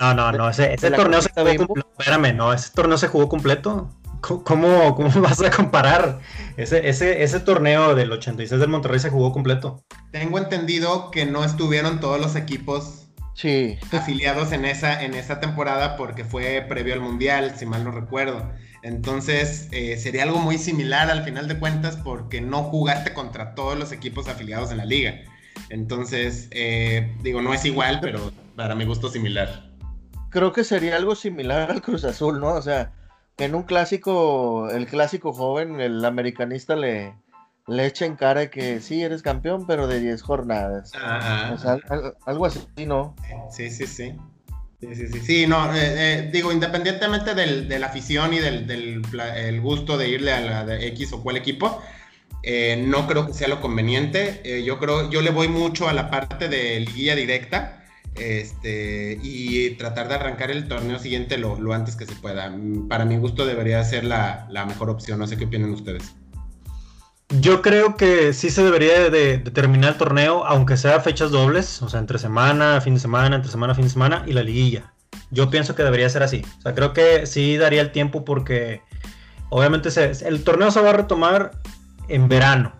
B: no, no, no, ese, torneo se jugó completo. Espérame, no, ese torneo se jugó completo. ¿Cómo, cómo [laughs] vas a comparar? Ese, ese, ese torneo del 86 del Monterrey se jugó completo.
C: Tengo entendido que no estuvieron todos los equipos
A: sí.
C: afiliados en esa, en esa temporada porque fue previo al Mundial, si mal no recuerdo. Entonces eh, sería algo muy similar al final de cuentas porque no jugaste contra todos los equipos afiliados en la liga. Entonces, eh, digo, no es igual, pero para mi gusto similar.
A: Creo que sería algo similar al Cruz Azul, ¿no? O sea, en un clásico, el clásico joven, el americanista le, le echa en cara que sí, eres campeón, pero de 10 jornadas. O sea, algo así, ¿no?
C: Sí, sí, sí. Sí, sí, sí, no, eh, eh, digo, independientemente del, de la afición y del, el gusto de irle a la de X o cual equipo, eh, no creo que sea lo conveniente. yo creo, yo le voy mucho a la parte de guía directa este, y tratar de arrancar el torneo siguiente lo, lo antes que se pueda. Para mi gusto debería ser la, la, mejor opción, no sé qué opinan ustedes.
B: Yo creo que sí se debería de, terminar el torneo, aunque sea fechas dobles, o sea, entre semana, fin de semana, entre semana, fin de semana y la liguilla. Yo pienso que debería ser así. O sea, creo que sí daría el tiempo porque obviamente el torneo se va a retomar en verano,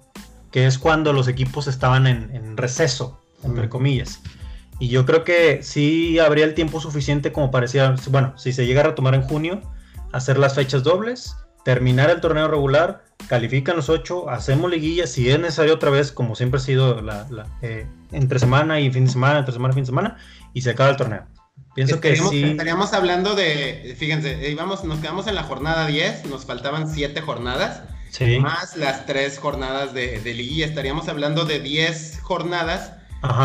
B: que es cuando los equipos estaban en, receso, entre comillas. Y yo creo que sí habría el tiempo suficiente como parecía, bueno, si se llega a retomar en junio, hacer las fechas dobles, terminar el torneo regular, califican los ocho, hacemos liguilla, si es necesario otra vez, como siempre ha sido la, eh, entre semana y fin de semana, entre semana y fin de semana, y se acaba el torneo.
C: Pienso que sí. Estaríamos hablando de, fíjense, íbamos, nos quedamos en la jornada 10, nos faltaban 7 jornadas, más las 3 jornadas de, de liguilla, estaríamos hablando de 10 jornadas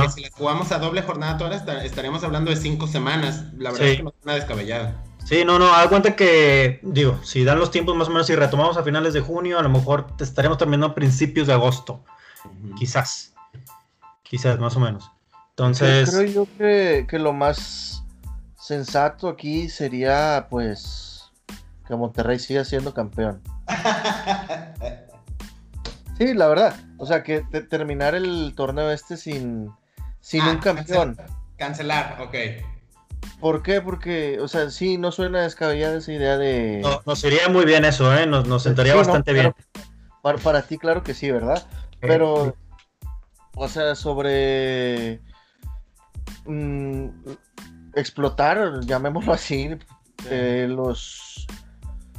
C: que si las jugamos a doble jornada todas, estaríamos hablando de cinco semanas. La verdad es que no es una descabellada.
B: Sí, no, no, haz cuenta que, digo, si dan los tiempos más o menos, si retomamos a finales de junio, a lo mejor estaremos terminando a principios de agosto. Quizás. Quizás, más o menos. Entonces.
A: Creo yo que, que, lo más sensato aquí sería, pues, que Monterrey siga siendo campeón. [laughs] Sí, la verdad. O sea, que terminar el torneo este sin, sin un ah, campeón.
C: cancelar, ok.
A: ¿Por qué? Porque, o sea, sí, no suena descabellada esa idea de.
B: No, nos iría muy bien eso, ¿eh? Nos, sentaría bastante bien.
A: Para, ti, claro que sí, ¿verdad? Pero, o sea, sobre. Mm, explotar, llamémoslo así, eh, los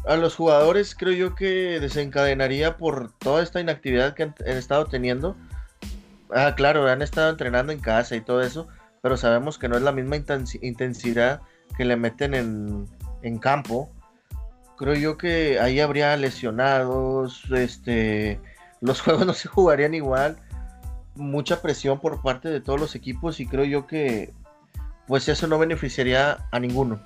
A: a los jugadores creo yo que desencadenaría por toda esta inactividad que han, estado teniendo. Ah, claro, han estado entrenando en casa y todo eso, pero sabemos que no es la misma intensidad que le meten en, en campo. Creo yo que ahí habría lesionados, este, los [laughs] juegos no se jugarían igual, mucha presión por parte de todos los equipos y creo yo que pues eso no beneficiaría a ninguno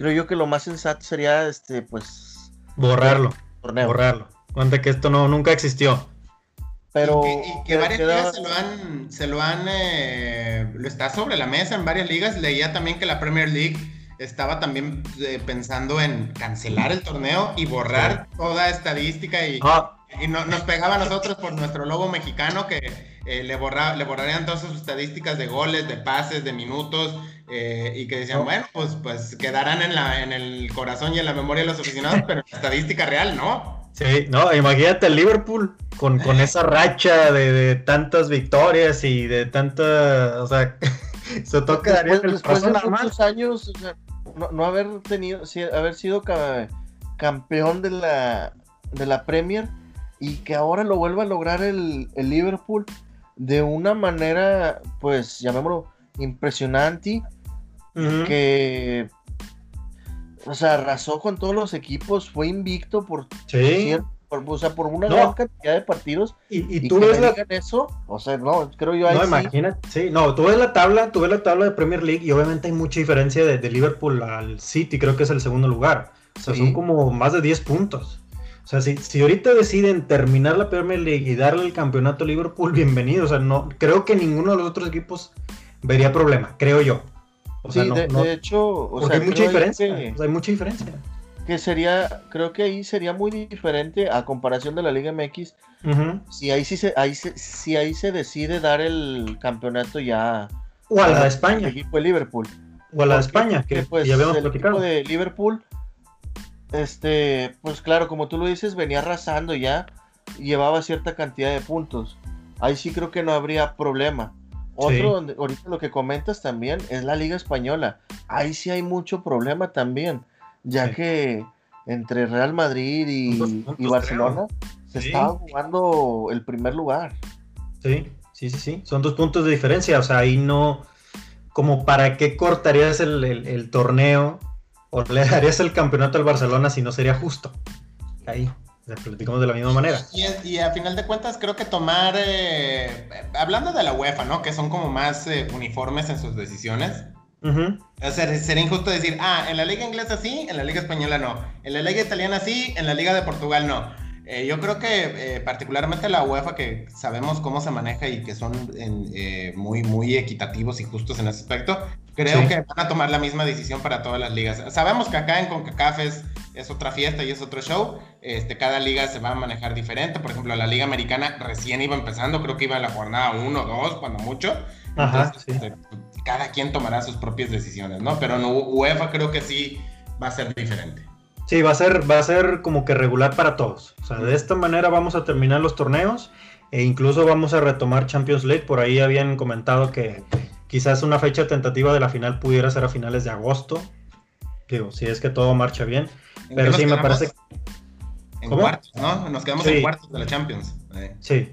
A: creo yo que lo más sensato sería, este, pues...
B: Borrarlo. Borrarlo. Cuenta que esto no, nunca existió.
C: Pero... Y que, varias ligas se lo han... Se lo, han eh, lo está sobre la mesa en varias ligas. Leía también que la Premier League estaba también eh, pensando en cancelar el torneo y borrar toda estadística y, ah. y nos pegaba a nosotros por nuestro logo mexicano que eh, le, borra, le borrarían todas sus estadísticas de goles, de pases, de minutos, eh, y que decían, bueno, pues, pues quedarán en, la, en el corazón y en la memoria de los aficionados, pero en estadística real, ¿no?
B: Sí, no, imagínate el Liverpool con, con [laughs] esa racha de, tantas victorias y de tanta, o sea, [laughs] se toca
A: después, después de muchos años, no, haber tenido, haber sido campeón de la, de la Premier y que ahora lo vuelva a lograr el, el Liverpool de una manera, pues, llamémoslo, impresionante, que, o sea, arrasó con todos los equipos, fue invicto por,
B: sí.
A: por, o sea, por una gran cantidad de partidos.
B: Y, tú ves la...
A: eso, o sea, no, creo yo ahí
B: No, imagínate, sí, no, tú ves la tabla, tú ves la tabla de Premier League y obviamente hay mucha diferencia de, Liverpool al City, creo que es el segundo lugar. O sea, son como más de 10 puntos. O sea, si, si ahorita deciden terminar la Premier League y darle el campeonato a Liverpool, [laughs] bienvenido. O sea, no, creo que ninguno de los otros equipos vería problema, creo yo.
A: O sea, sí, de, hecho,
B: porque hay mucha diferencia. hay mucha diferencia.
A: Que sería, creo que ahí sería muy diferente a comparación de la Liga MX. Si ahí sí se, ahí si ahí se decide dar el campeonato ya.
B: O a la de España.
A: El equipo de Liverpool.
B: O a la de España, que
A: pues, ya habíamos el Equipo de Liverpool este, pues claro, como tú lo dices, venía arrasando ya, llevaba cierta cantidad de puntos. Ahí sí creo que no habría problema. Otro, donde, ahorita lo que comentas también es la Liga Española. Ahí sí hay mucho problema también, ya que entre Real Madrid y, Barcelona se estaba jugando el primer lugar.
B: Sí, sí, sí, sí. Son dos puntos de diferencia. O sea, ahí no. Como para qué cortarías el torneo o le darías el campeonato al Barcelona si no sería justo. Ahí, platicamos de la misma manera.
C: Y, a final de cuentas creo que tomar, eh, hablando de la UEFA, ¿no? Que son como más eh, uniformes en sus decisiones. sería injusto decir, ah, en la liga inglesa sí, en la liga española no. En la liga italiana sí, en la liga de Portugal no. Eh, yo creo que eh, particularmente la UEFA, que sabemos cómo se maneja y que son eh, muy, muy equitativos y justos en ese aspecto, creo que van a tomar la misma decisión para todas las ligas. Sabemos que acá en CONCACAF es, es otra fiesta y es otro show. Este, cada liga se va a manejar diferente. Por ejemplo, la Liga Americana recién iba empezando, creo que iba en la jornada 1 o 2, cuando mucho. Este, cada quien tomará sus propias decisiones, ¿no? Pero en UEFA creo que sí va a ser diferente.
B: Sí, va a ser, va a ser como que regular para todos. O sea, de esta manera vamos a terminar los torneos e incluso vamos a retomar Champions League. Por ahí habían comentado que quizás una fecha tentativa de la final pudiera ser a finales de agosto. Digo, si es que todo marcha bien. Pero sí, me parece.
C: En cuartos, ¿no? Nos quedamos en cuartos de la Champions.
B: Sí.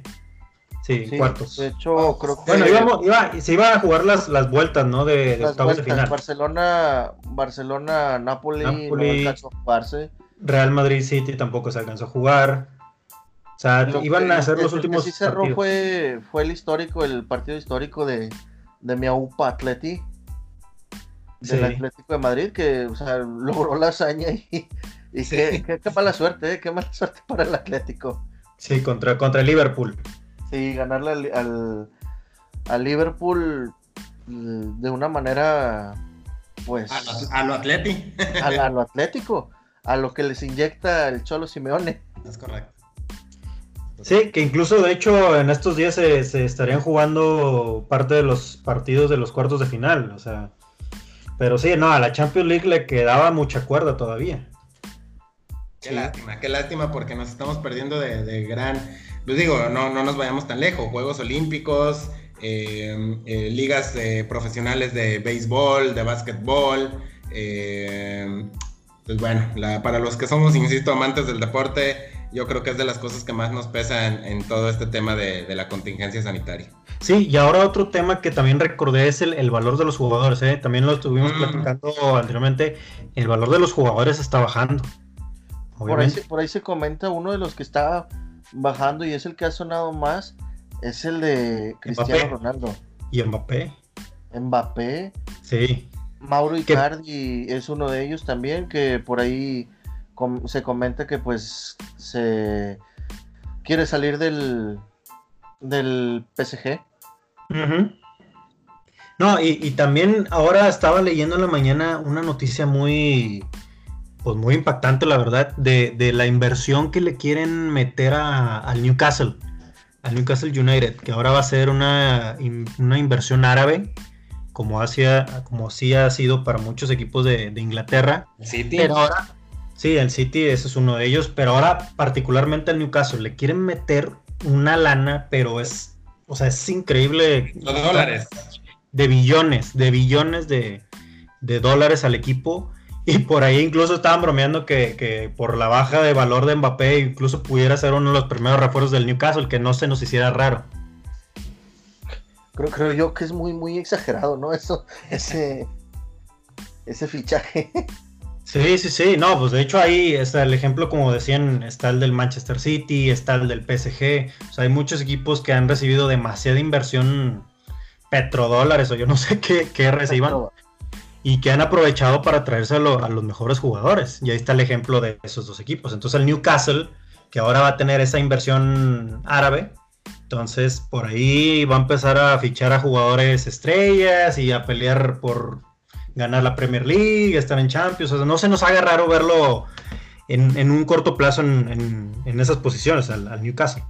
B: Sí, cuartos.
A: De hecho, creo
B: que. Bueno, iba, se iban a jugar las, las vueltas, ¿no? De, de octavos de final.
A: Barcelona, Barcelona, Napoli,
B: Napoli no alcanzó a jugarse. Real Madrid City tampoco se alcanzó a jugar. O sea, iban a hacer los últimos.
A: Lo que sí cerró fue, fue el histórico, el partido histórico de, de Miaupa Atleti. Del Atlético de Madrid, que o sea, [laughs] logró la hazaña y, y qué, qué, mala suerte, ¿eh? qué mala [laughs] suerte para el Atlético.
B: Sí, contra, contra el Liverpool.
A: Sí, ganarle al, al, Liverpool mm, de una manera, pues...
C: A lo, atleti. [laughs]
A: A, lo atlético, a lo que les inyecta el Cholo Simeone.
C: Es correcto.
B: Sí, que incluso de hecho en estos días se, estarían jugando parte de los partidos de los cuartos de final, o sea, pero sí, no, a la Champions League le quedaba mucha cuerda todavía.
C: Qué lástima, qué lástima porque nos estamos perdiendo de, de gran pues digo, no, no nos vayamos tan lejos, Juegos Olímpicos, eh, eh, ligas profesionales de béisbol, de básquetbol, eh, pues bueno, para los que somos, insisto, amantes del deporte, yo creo que es de las cosas que más nos pesa en, todo este tema de, la contingencia sanitaria.
B: Sí, y ahora otro tema que también recordé es el, valor de los jugadores, también lo estuvimos mm. platicando anteriormente, el valor de los jugadores está bajando.
A: Por ahí, por ahí se comenta uno de los que está bajando y es el que ha sonado más, es el de Cristiano Ronaldo.
B: ¿Y Mbappé?
A: Mbappé.
B: Sí.
A: Mauro Icardi es uno de ellos también, que por ahí se comenta que pues se quiere salir del, del PSG.
B: No, y, y, también ahora estaba leyendo en la mañana una noticia muy, pues muy impactante, la verdad, de, la inversión que le quieren meter al Newcastle, al Newcastle United, que ahora va a ser una, inversión árabe, como, hacía, como sí ha sido para muchos equipos de, Inglaterra.
C: City.
B: Pero ahora, sí, el City, ese es uno de ellos, pero ahora particularmente al Newcastle le quieren meter una lana, pero es, o sea, es increíble.
C: Los dólares.
B: De billones, de billones de, de dólares al equipo y por ahí incluso estaban bromeando que, por la baja de valor de Mbappé incluso pudiera ser uno de los primeros refuerzos del Newcastle, que no se nos hiciera raro.
A: Creo, creo yo que es muy, muy exagerado, ¿no? Eso, ese, ese fichaje.
B: Sí, sí, sí, no, pues de hecho ahí está el ejemplo, como decían, está el del Manchester City, está el del PSG, o sea, hay muchos equipos que han recibido demasiada inversión petrodólares o yo no sé qué, qué reciban y que han aprovechado para traerse a, los mejores jugadores. Y ahí está el ejemplo de esos dos equipos. Entonces el Newcastle que ahora va a tener esa inversión árabe. Entonces, por ahí va a empezar a fichar a jugadores estrellas y a pelear por ganar la Premier League, estar en Champions. No se nos haga raro verlo en, un corto plazo en, esas posiciones, al, Newcastle.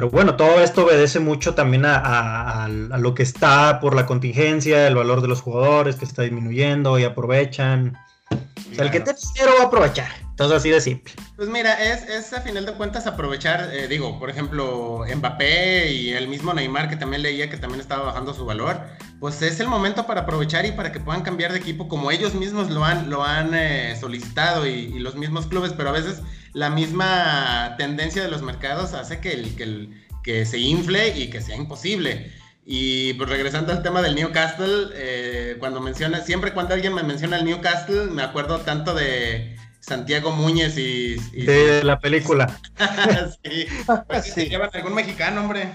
B: Pero bueno, todo esto obedece mucho también a, lo que está por la contingencia, el valor de los jugadores que está disminuyendo y aprovechan. O sea, el que te dinero va a aprovechar. Todo así de simple.
C: Pues mira, es, es a final de cuentas aprovechar, eh, digo, por ejemplo, Mbappé y el mismo Neymar, que también leía que también estaba bajando su valor, pues es el momento para aprovechar y para que puedan cambiar de equipo como ellos mismos lo han, lo han eh, solicitado y, los mismos clubes, pero a veces la misma tendencia de los mercados hace que, el, que, el, que se infle y que sea imposible. Y pues regresando al tema del Newcastle, eh, cuando menciona, siempre cuando alguien me menciona el Newcastle, me acuerdo tanto de Santiago Muñez y...
B: de la película. [laughs]
C: sí, pues sí. llevan algún mexicano, hombre.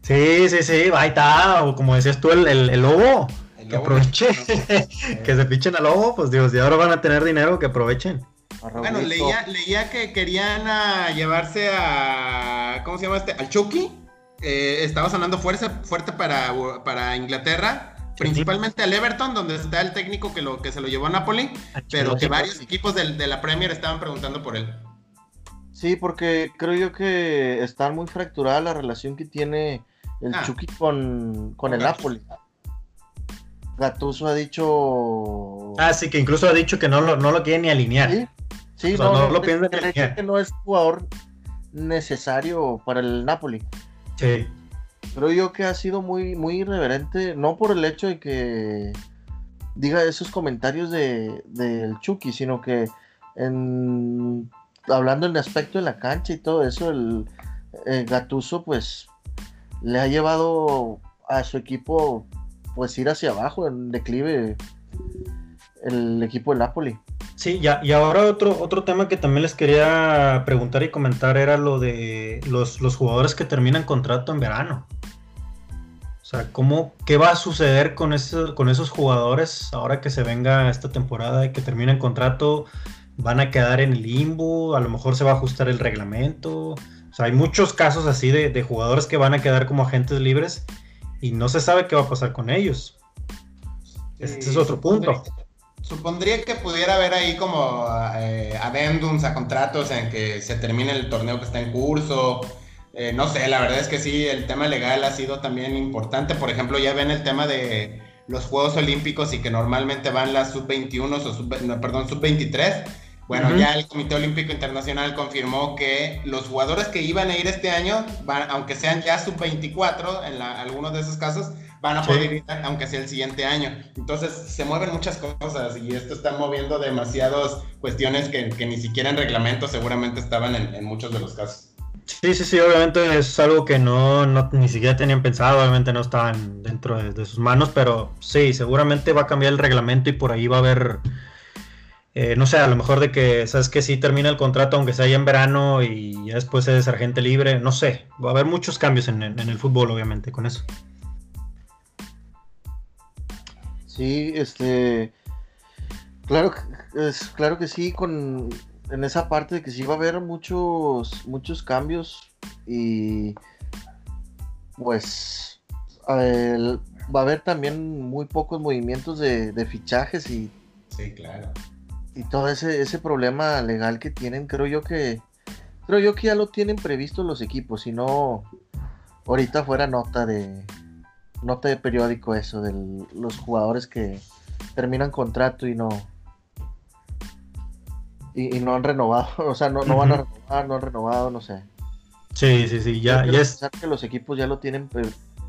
B: Sí, sí, sí, ahí está, o como decías tú, el, el, lobo. que aproveche, [laughs] que se pichen al lobo, pues Dios, y ahora van a tener dinero, que aprovechen.
C: Bueno, leía, leía que querían llevarse a, ¿cómo se llama este? Al Chucky. Eh, estaba sonando fuerte, fuerte para, para Inglaterra principalmente al Everton, donde está el técnico que, lo, que se lo llevó a Napoli, pero que varios equipos de, la Premier estaban preguntando por él.
A: Sí, porque creo yo que está muy fracturada la relación que tiene el ah. Chucky con, el Napoli. Gattuso ha dicho.
B: Ah, sí, que incluso ha dicho que no lo, no lo quiere ni alinear.
A: Sí, no, lo piensa ni alinear. que no es jugador necesario para el Napoli.
B: Sí
A: creo yo que ha sido muy, muy irreverente, no por el hecho de que diga esos comentarios de, del Chucky, sino que en, hablando en el aspecto de la cancha y todo eso, el, Gatuso pues le ha llevado a su equipo pues ir hacia abajo en declive el equipo de Napoli.
B: Sí, ya, y ahora otro, otro tema que también les quería preguntar y comentar era lo de los, los jugadores que terminan contrato en verano. O sea, ¿cómo, ¿qué va a suceder con, con esos jugadores ahora que se venga esta temporada y que terminen contrato? ¿Van a quedar en el limbo? ¿A lo mejor se va a ajustar el reglamento? O sea, hay muchos casos así de, jugadores que van a quedar como agentes libres y no se sabe qué va a pasar con ellos. este es otro punto.
C: Supondría que pudiera haber ahí como eh, adendums a contratos en que se termine el torneo que está en curso eh, no sé, la verdad es que sí, el tema legal ha sido también importante. Por ejemplo, ya ven el tema de los Juegos Olímpicos y que normalmente van las sub-21 o sub, perdón, sub-23. Bueno, ya el Comité Olímpico Internacional confirmó que los jugadores que iban a ir este año, van, aunque sean ya sub-24, en algunos de esos casos, van a poder ir aunque sea el siguiente año. Entonces se mueven muchas cosas y esto está moviendo demasiadas cuestiones que, ni siquiera en reglamento seguramente estaban en muchos de los casos.
B: Sí, sí, sí, obviamente es algo que no, ni siquiera tenían pensado, obviamente no estaban dentro de, sus manos, pero sí, seguramente va a cambiar el reglamento y por ahí va a haber, eh, no sé, a lo mejor de que, sabes que sí termina el contrato aunque sea ya en verano y ya después es sargento libre, no sé, va a haber muchos cambios en, el fútbol, obviamente, con eso.
A: Sí, este, claro, es, claro que sí, con en esa parte de que sí va a haber muchos, muchos cambios y pues va a haber también muy pocos movimientos de, fichajes y,
C: sí, claro.
A: y todo ese, ese problema legal que tienen, creo yo que creo yo que ya lo tienen previsto los equipos, si no ahorita fuera nota de nota de periódico eso de los jugadores que terminan contrato y no y, no han renovado, [laughs] o sea, no, no van a renovar, no han renovado, no sé.
B: Sí, sí, sí, ya, ya es.
A: que los equipos ya lo tienen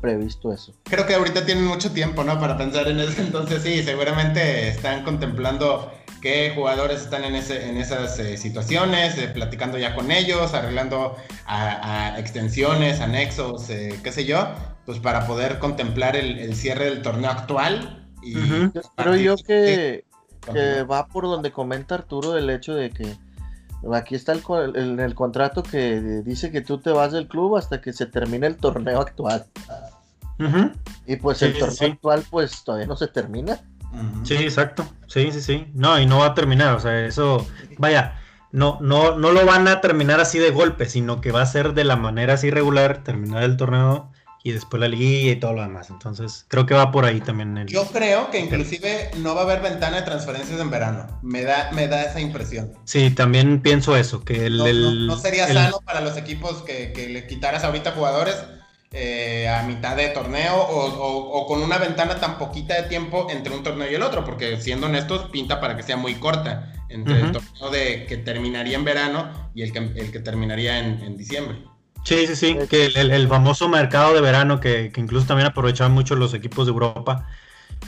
A: previsto eso.
C: Creo que ahorita tienen mucho tiempo, ¿no? Para pensar en eso, [laughs] entonces sí, seguramente están contemplando qué jugadores están en, ese, en esas eh, situaciones, eh, platicando ya con ellos, arreglando a, extensiones, anexos, eh, qué sé yo, pues para poder contemplar el, cierre del torneo actual. Y
A: Creo yo que, que va por donde comenta Arturo el hecho de que aquí está el, el, el, contrato que dice que tú te vas del club hasta que se termine el torneo actual. Y pues el torneo actual pues todavía no se termina.
B: Sí, exacto. Sí, sí, sí. No, y no va a terminar. O sea, eso, vaya, no, no, no lo van a terminar así de golpe, sino que va a ser de la manera así regular, terminar el torneo y después la liguilla y todo lo demás. Entonces, creo que va por ahí también.
C: El... Yo creo que inclusive no va a haber ventana de transferencias en verano. Me da, me da esa impresión.
B: Sí, también pienso eso, que
C: el... No, sería sano para los equipos que, que, le quitaras ahorita jugadores eh, a mitad de torneo o, con una ventana tan poquita de tiempo entre un torneo y el otro, porque siendo honestos, pinta para que sea muy corta entre el torneo de, que terminaría en verano y el que, el que terminaría en, diciembre.
B: Sí, sí, sí, que el, famoso mercado de verano que, que, incluso también aprovechaban mucho los equipos de Europa.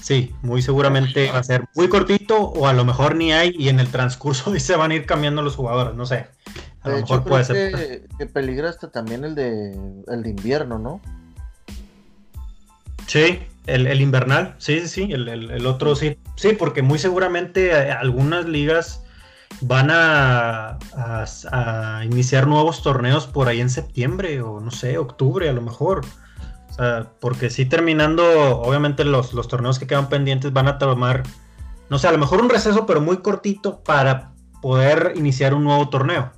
B: Sí, muy seguramente va a ser muy cortito o a lo mejor ni hay y en el transcurso [laughs] se van a ir cambiando los jugadores, no sé.
A: A lo mejor puede ser. Que, peligra hasta también el de, el de invierno, ¿no?
B: Sí, el, invernal, sí, sí, sí, el, otro sí. Sí, porque muy seguramente eh, algunas ligas van a, iniciar nuevos torneos por ahí en septiembre o no sé, octubre a lo mejor. O sea, porque sí terminando, obviamente los, los torneos que quedan pendientes van a tomar, no sé, a lo mejor un receso, pero muy cortito para poder iniciar un nuevo torneo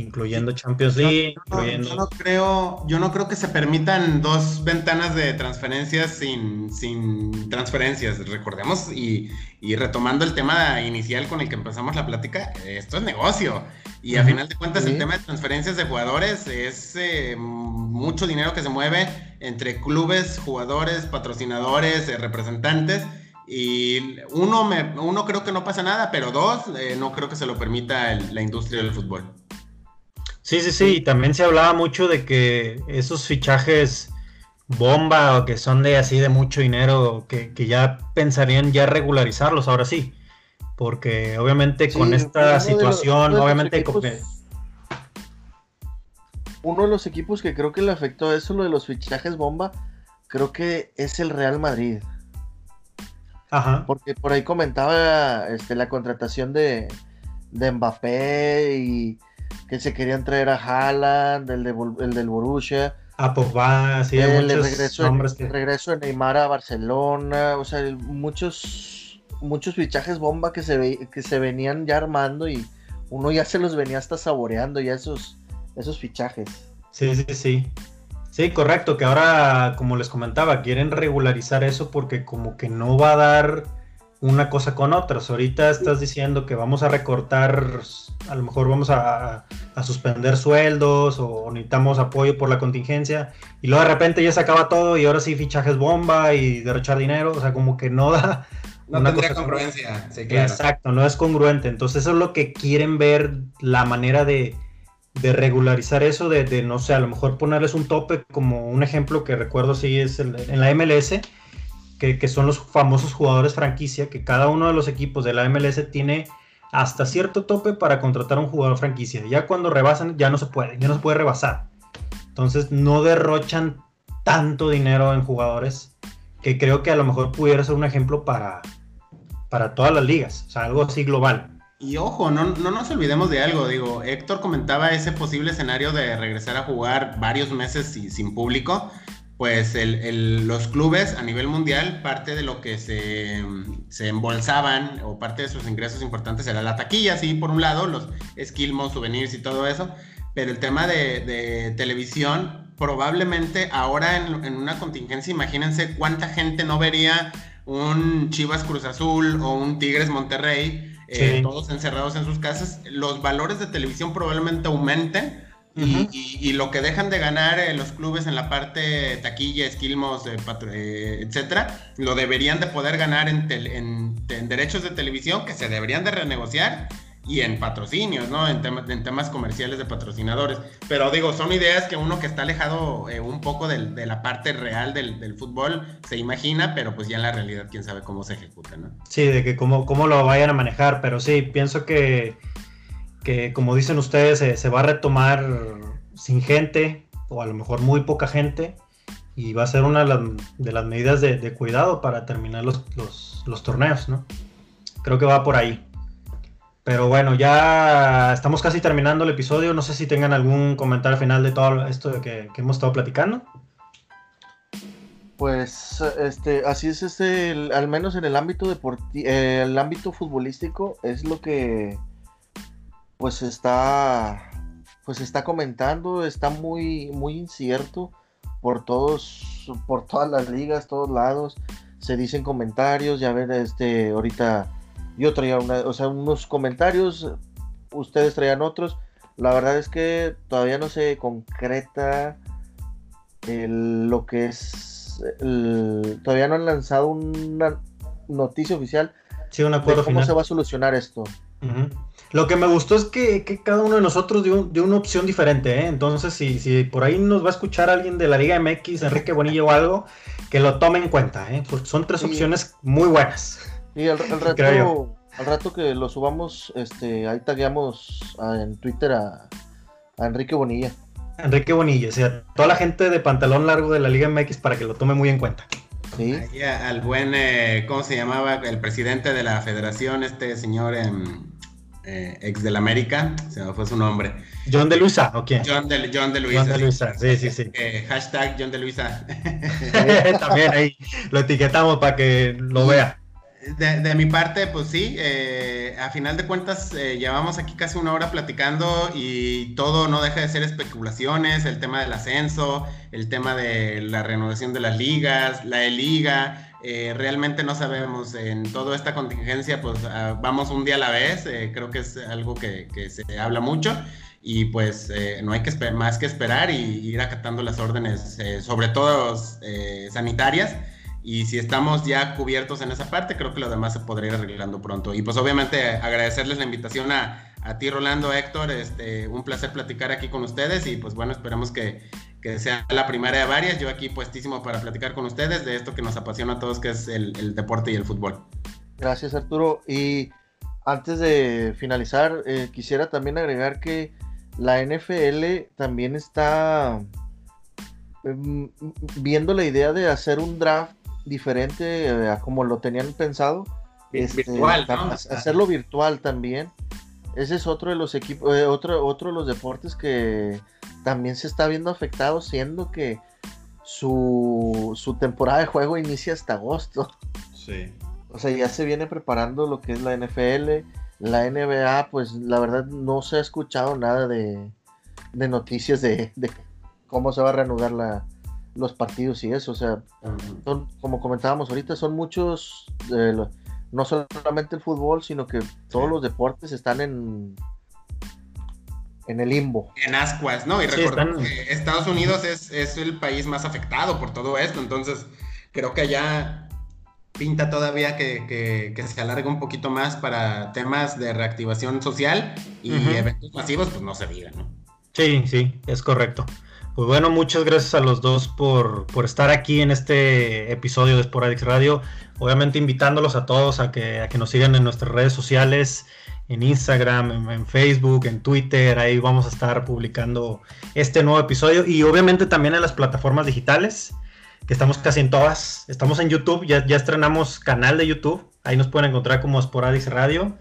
B: incluyendo Champions League.
C: Yo, no, creo, yo no creo que se permitan dos ventanas de transferencias sin, sin transferencias. Recordemos y, retomando el tema inicial con el que empezamos la plática, esto es negocio. Y a final de cuentas, el tema de transferencias de jugadores es eh, mucho dinero que se mueve entre clubes, jugadores, patrocinadores, eh, representantes. Y uno, me, uno creo que no pasa nada, pero dos, eh, no creo que se lo permita la industria del fútbol.
B: Sí, sí, sí, también se hablaba mucho de que esos fichajes bomba o que son de así de mucho dinero, que, ya pensarían ya regularizarlos ahora sí, porque obviamente con esta situación, obviamente...
A: uno de los equipos que creo que le afectó eso, lo de los fichajes bomba, creo que es el Real Madrid. Ajá. Porque por ahí comentaba este, la contratación de, de Mbappé y que se querían traer a Haaland, el, de, el del Borussia.
B: A Pogba, sí,
A: el, regreso, el regreso de Neymar a Barcelona, o sea, muchos muchos fichajes bomba que se, que se venían ya armando y uno ya se los venía hasta saboreando ya esos, esos fichajes.
B: Sí, sí, sí. Sí, correcto, que ahora, como les comentaba, quieren regularizar eso porque como que no va a dar una cosa con otras. Ahorita estás diciendo que vamos a recortar, a lo mejor vamos a, suspender sueldos o necesitamos apoyo por la contingencia y luego de repente ya se acaba todo y ahora sí fichajes bomba y derrochar dinero, o sea, como que no da...
C: No tendría congruencia.
B: Exacto, no es congruente. Entonces eso es lo que quieren ver, la manera de, regularizar eso, de, no sé, a lo mejor ponerles un tope, como un ejemplo que recuerdo sí es en la MLS, que, son los famosos jugadores franquicia, que cada uno de los equipos de la MLS tiene hasta cierto tope para contratar un jugador franquicia. Ya cuando rebasan, ya no se puede, ya no se puede rebasar. Entonces no derrochan tanto dinero en jugadores que creo que a lo mejor pudiera ser un ejemplo para, para todas las ligas, o sea, algo así global.
C: Y ojo, no, no, nos olvidemos de algo, digo, Héctor comentaba ese posible escenario de regresar a jugar varios meses sin público pues los clubes a nivel mundial, parte de lo que se, embolsaban o parte de sus ingresos importantes era la taquilla, sí, por un lado, los esquilmos, souvenirs y todo eso, pero el tema de, televisión, probablemente ahora en, una contingencia, imagínense cuánta gente no vería un Chivas Cruz Azul o un Tigres Monterrey, eh, todos encerrados en sus casas, los valores de televisión probablemente aumenten y, lo que dejan de ganar en los clubes en la parte taquilla, esquilmos, eh, eh, etcétera, lo deberían de poder ganar en, derechos de televisión que se deberían de renegociar y en patrocinios, ¿no? En, en temas comerciales de patrocinadores. Pero digo, son ideas que uno que está alejado eh, un poco de la parte real del, fútbol se imagina, pero pues ya en la realidad quién sabe cómo se ejecuta, ¿no?
B: Sí, de que cómo, cómo lo vayan a manejar, pero sí, pienso que que como dicen ustedes se, va a retomar sin gente o a lo mejor muy poca gente y va a ser una de las, medidas de, cuidado para terminar los, torneos, ¿no? Creo que va por ahí. Pero bueno, ya estamos casi terminando el episodio. No sé si tengan algún comentario final de todo esto que, que hemos estado platicando.
A: Pues este, así es este, al menos en el ámbito deportivo, el ámbito futbolístico es lo que pues está, pues está comentando, está muy, muy incierto por todos, por todas las ligas, todos lados. Se dicen comentarios, ya ver, este, ahorita yo traía una, o sea, unos comentarios, ustedes traían otros. La verdad es que todavía no se concreta lo que es, todavía no han lanzado una noticia oficial
B: sí, un acuerdo
A: de cómo se va a solucionar esto.
B: Lo que me gustó es que, cada uno de nosotros dio, una opción diferente, ¿eh? entonces si, si, por ahí nos va a escuchar alguien de la Liga MX, Enrique Bonillo o algo, que lo tome en cuenta, ¿eh? porque son tres opciones muy buenas.
A: Y el, [laughs] rato, al rato que lo subamos, este, ahí tagueamos en Twitter a, a Enrique Bonilla.
B: Enrique Bonilla, o sea, toda la gente de pantalón largo de la Liga MX para que lo tome muy en cuenta.
C: Sí. al buen, eh, ¿cómo se llamaba? El presidente de la federación, este señor em, eh, ex del América, se me fue su nombre.
B: John de Luisa, ¿o quién?
C: John de, John de Luisa.
B: John de Luisa, sí, sí, sí.
C: Eh, hashtag John de Luisa.
B: También ahí lo etiquetamos para que lo vea.
C: De, mi parte, pues sí, eh, a final de cuentas eh, llevamos aquí casi una hora platicando y todo no deja de ser especulaciones, el tema del ascenso, el tema de la renovación de las ligas, la E-Liga, eh, realmente no sabemos, en toda esta contingencia pues ah, vamos un día a la vez, creo que es algo que, que, se habla mucho y pues no hay que más que esperar y ir acatando las órdenes, sobre todo sanitarias y si estamos ya cubiertos en esa parte, creo que lo demás se podría ir arreglando pronto. Y pues obviamente agradecerles la invitación a, a ti, Rolando, Héctor. Este, un placer platicar aquí con ustedes y pues bueno, esperemos que, que, sea la primera de varias. Yo aquí puestísimo para platicar con ustedes de esto que nos apasiona a todos, que es el, el deporte y el fútbol.
A: Gracias, Arturo. Y antes de finalizar, eh, quisiera también agregar que la NFL también está em, viendo la idea de hacer un draft diferente eh, a como lo tenían pensado. Este, virtual, Hacerlo virtual también. Ese es otro de los equipos, eh, otro, otro de los deportes que también se está viendo afectado, siendo que su, su temporada de juego inicia hasta agosto.
C: Sí.
A: O sea, ya se viene preparando lo que es la NFL. La NBA, pues la verdad no se ha escuchado nada de, de noticias de, de, cómo se va a reanudar la, los partidos y eso. O sea, son, como comentábamos ahorita, son muchos, no solamente el fútbol, sino que todos los deportes están en en el limbo.
C: En ascuas, ¿no? Y recordemos que Estados Unidos es, es, el país más afectado por todo esto, entonces creo que allá pinta todavía que, que, se alarga un poquito más para temas de reactivación social y eventos masivos, pues no se diga, ¿no?
B: Sí, sí, es correcto. Pues bueno, muchas gracias a los dos por, estar aquí en este episodio de Sporadix Radio. Obviamente invitándolos a todos a que, a que nos sigan en nuestras redes sociales, en Instagram, en, Facebook, en Twitter. Ahí vamos a estar publicando este nuevo episodio. Y obviamente también en las plataformas digitales, que estamos casi en todas. Estamos en YouTube, ya, ya estrenamos canal de YouTube. Ahí nos pueden encontrar como Sporadix Radio.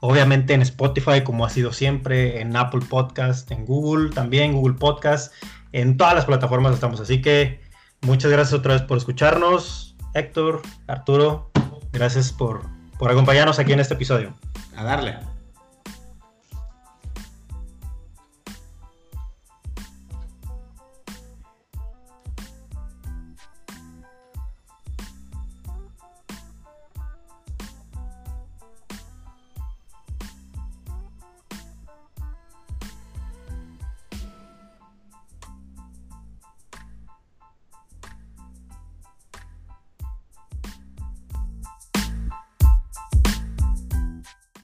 B: Obviamente en Spotify, como ha sido siempre, en Apple Podcast, en Google también, Google Podcast en todas las plataformas estamos. Así que muchas gracias otra vez por escucharnos. Héctor, Arturo, gracias por, por acompañarnos aquí en este episodio.
C: A darle.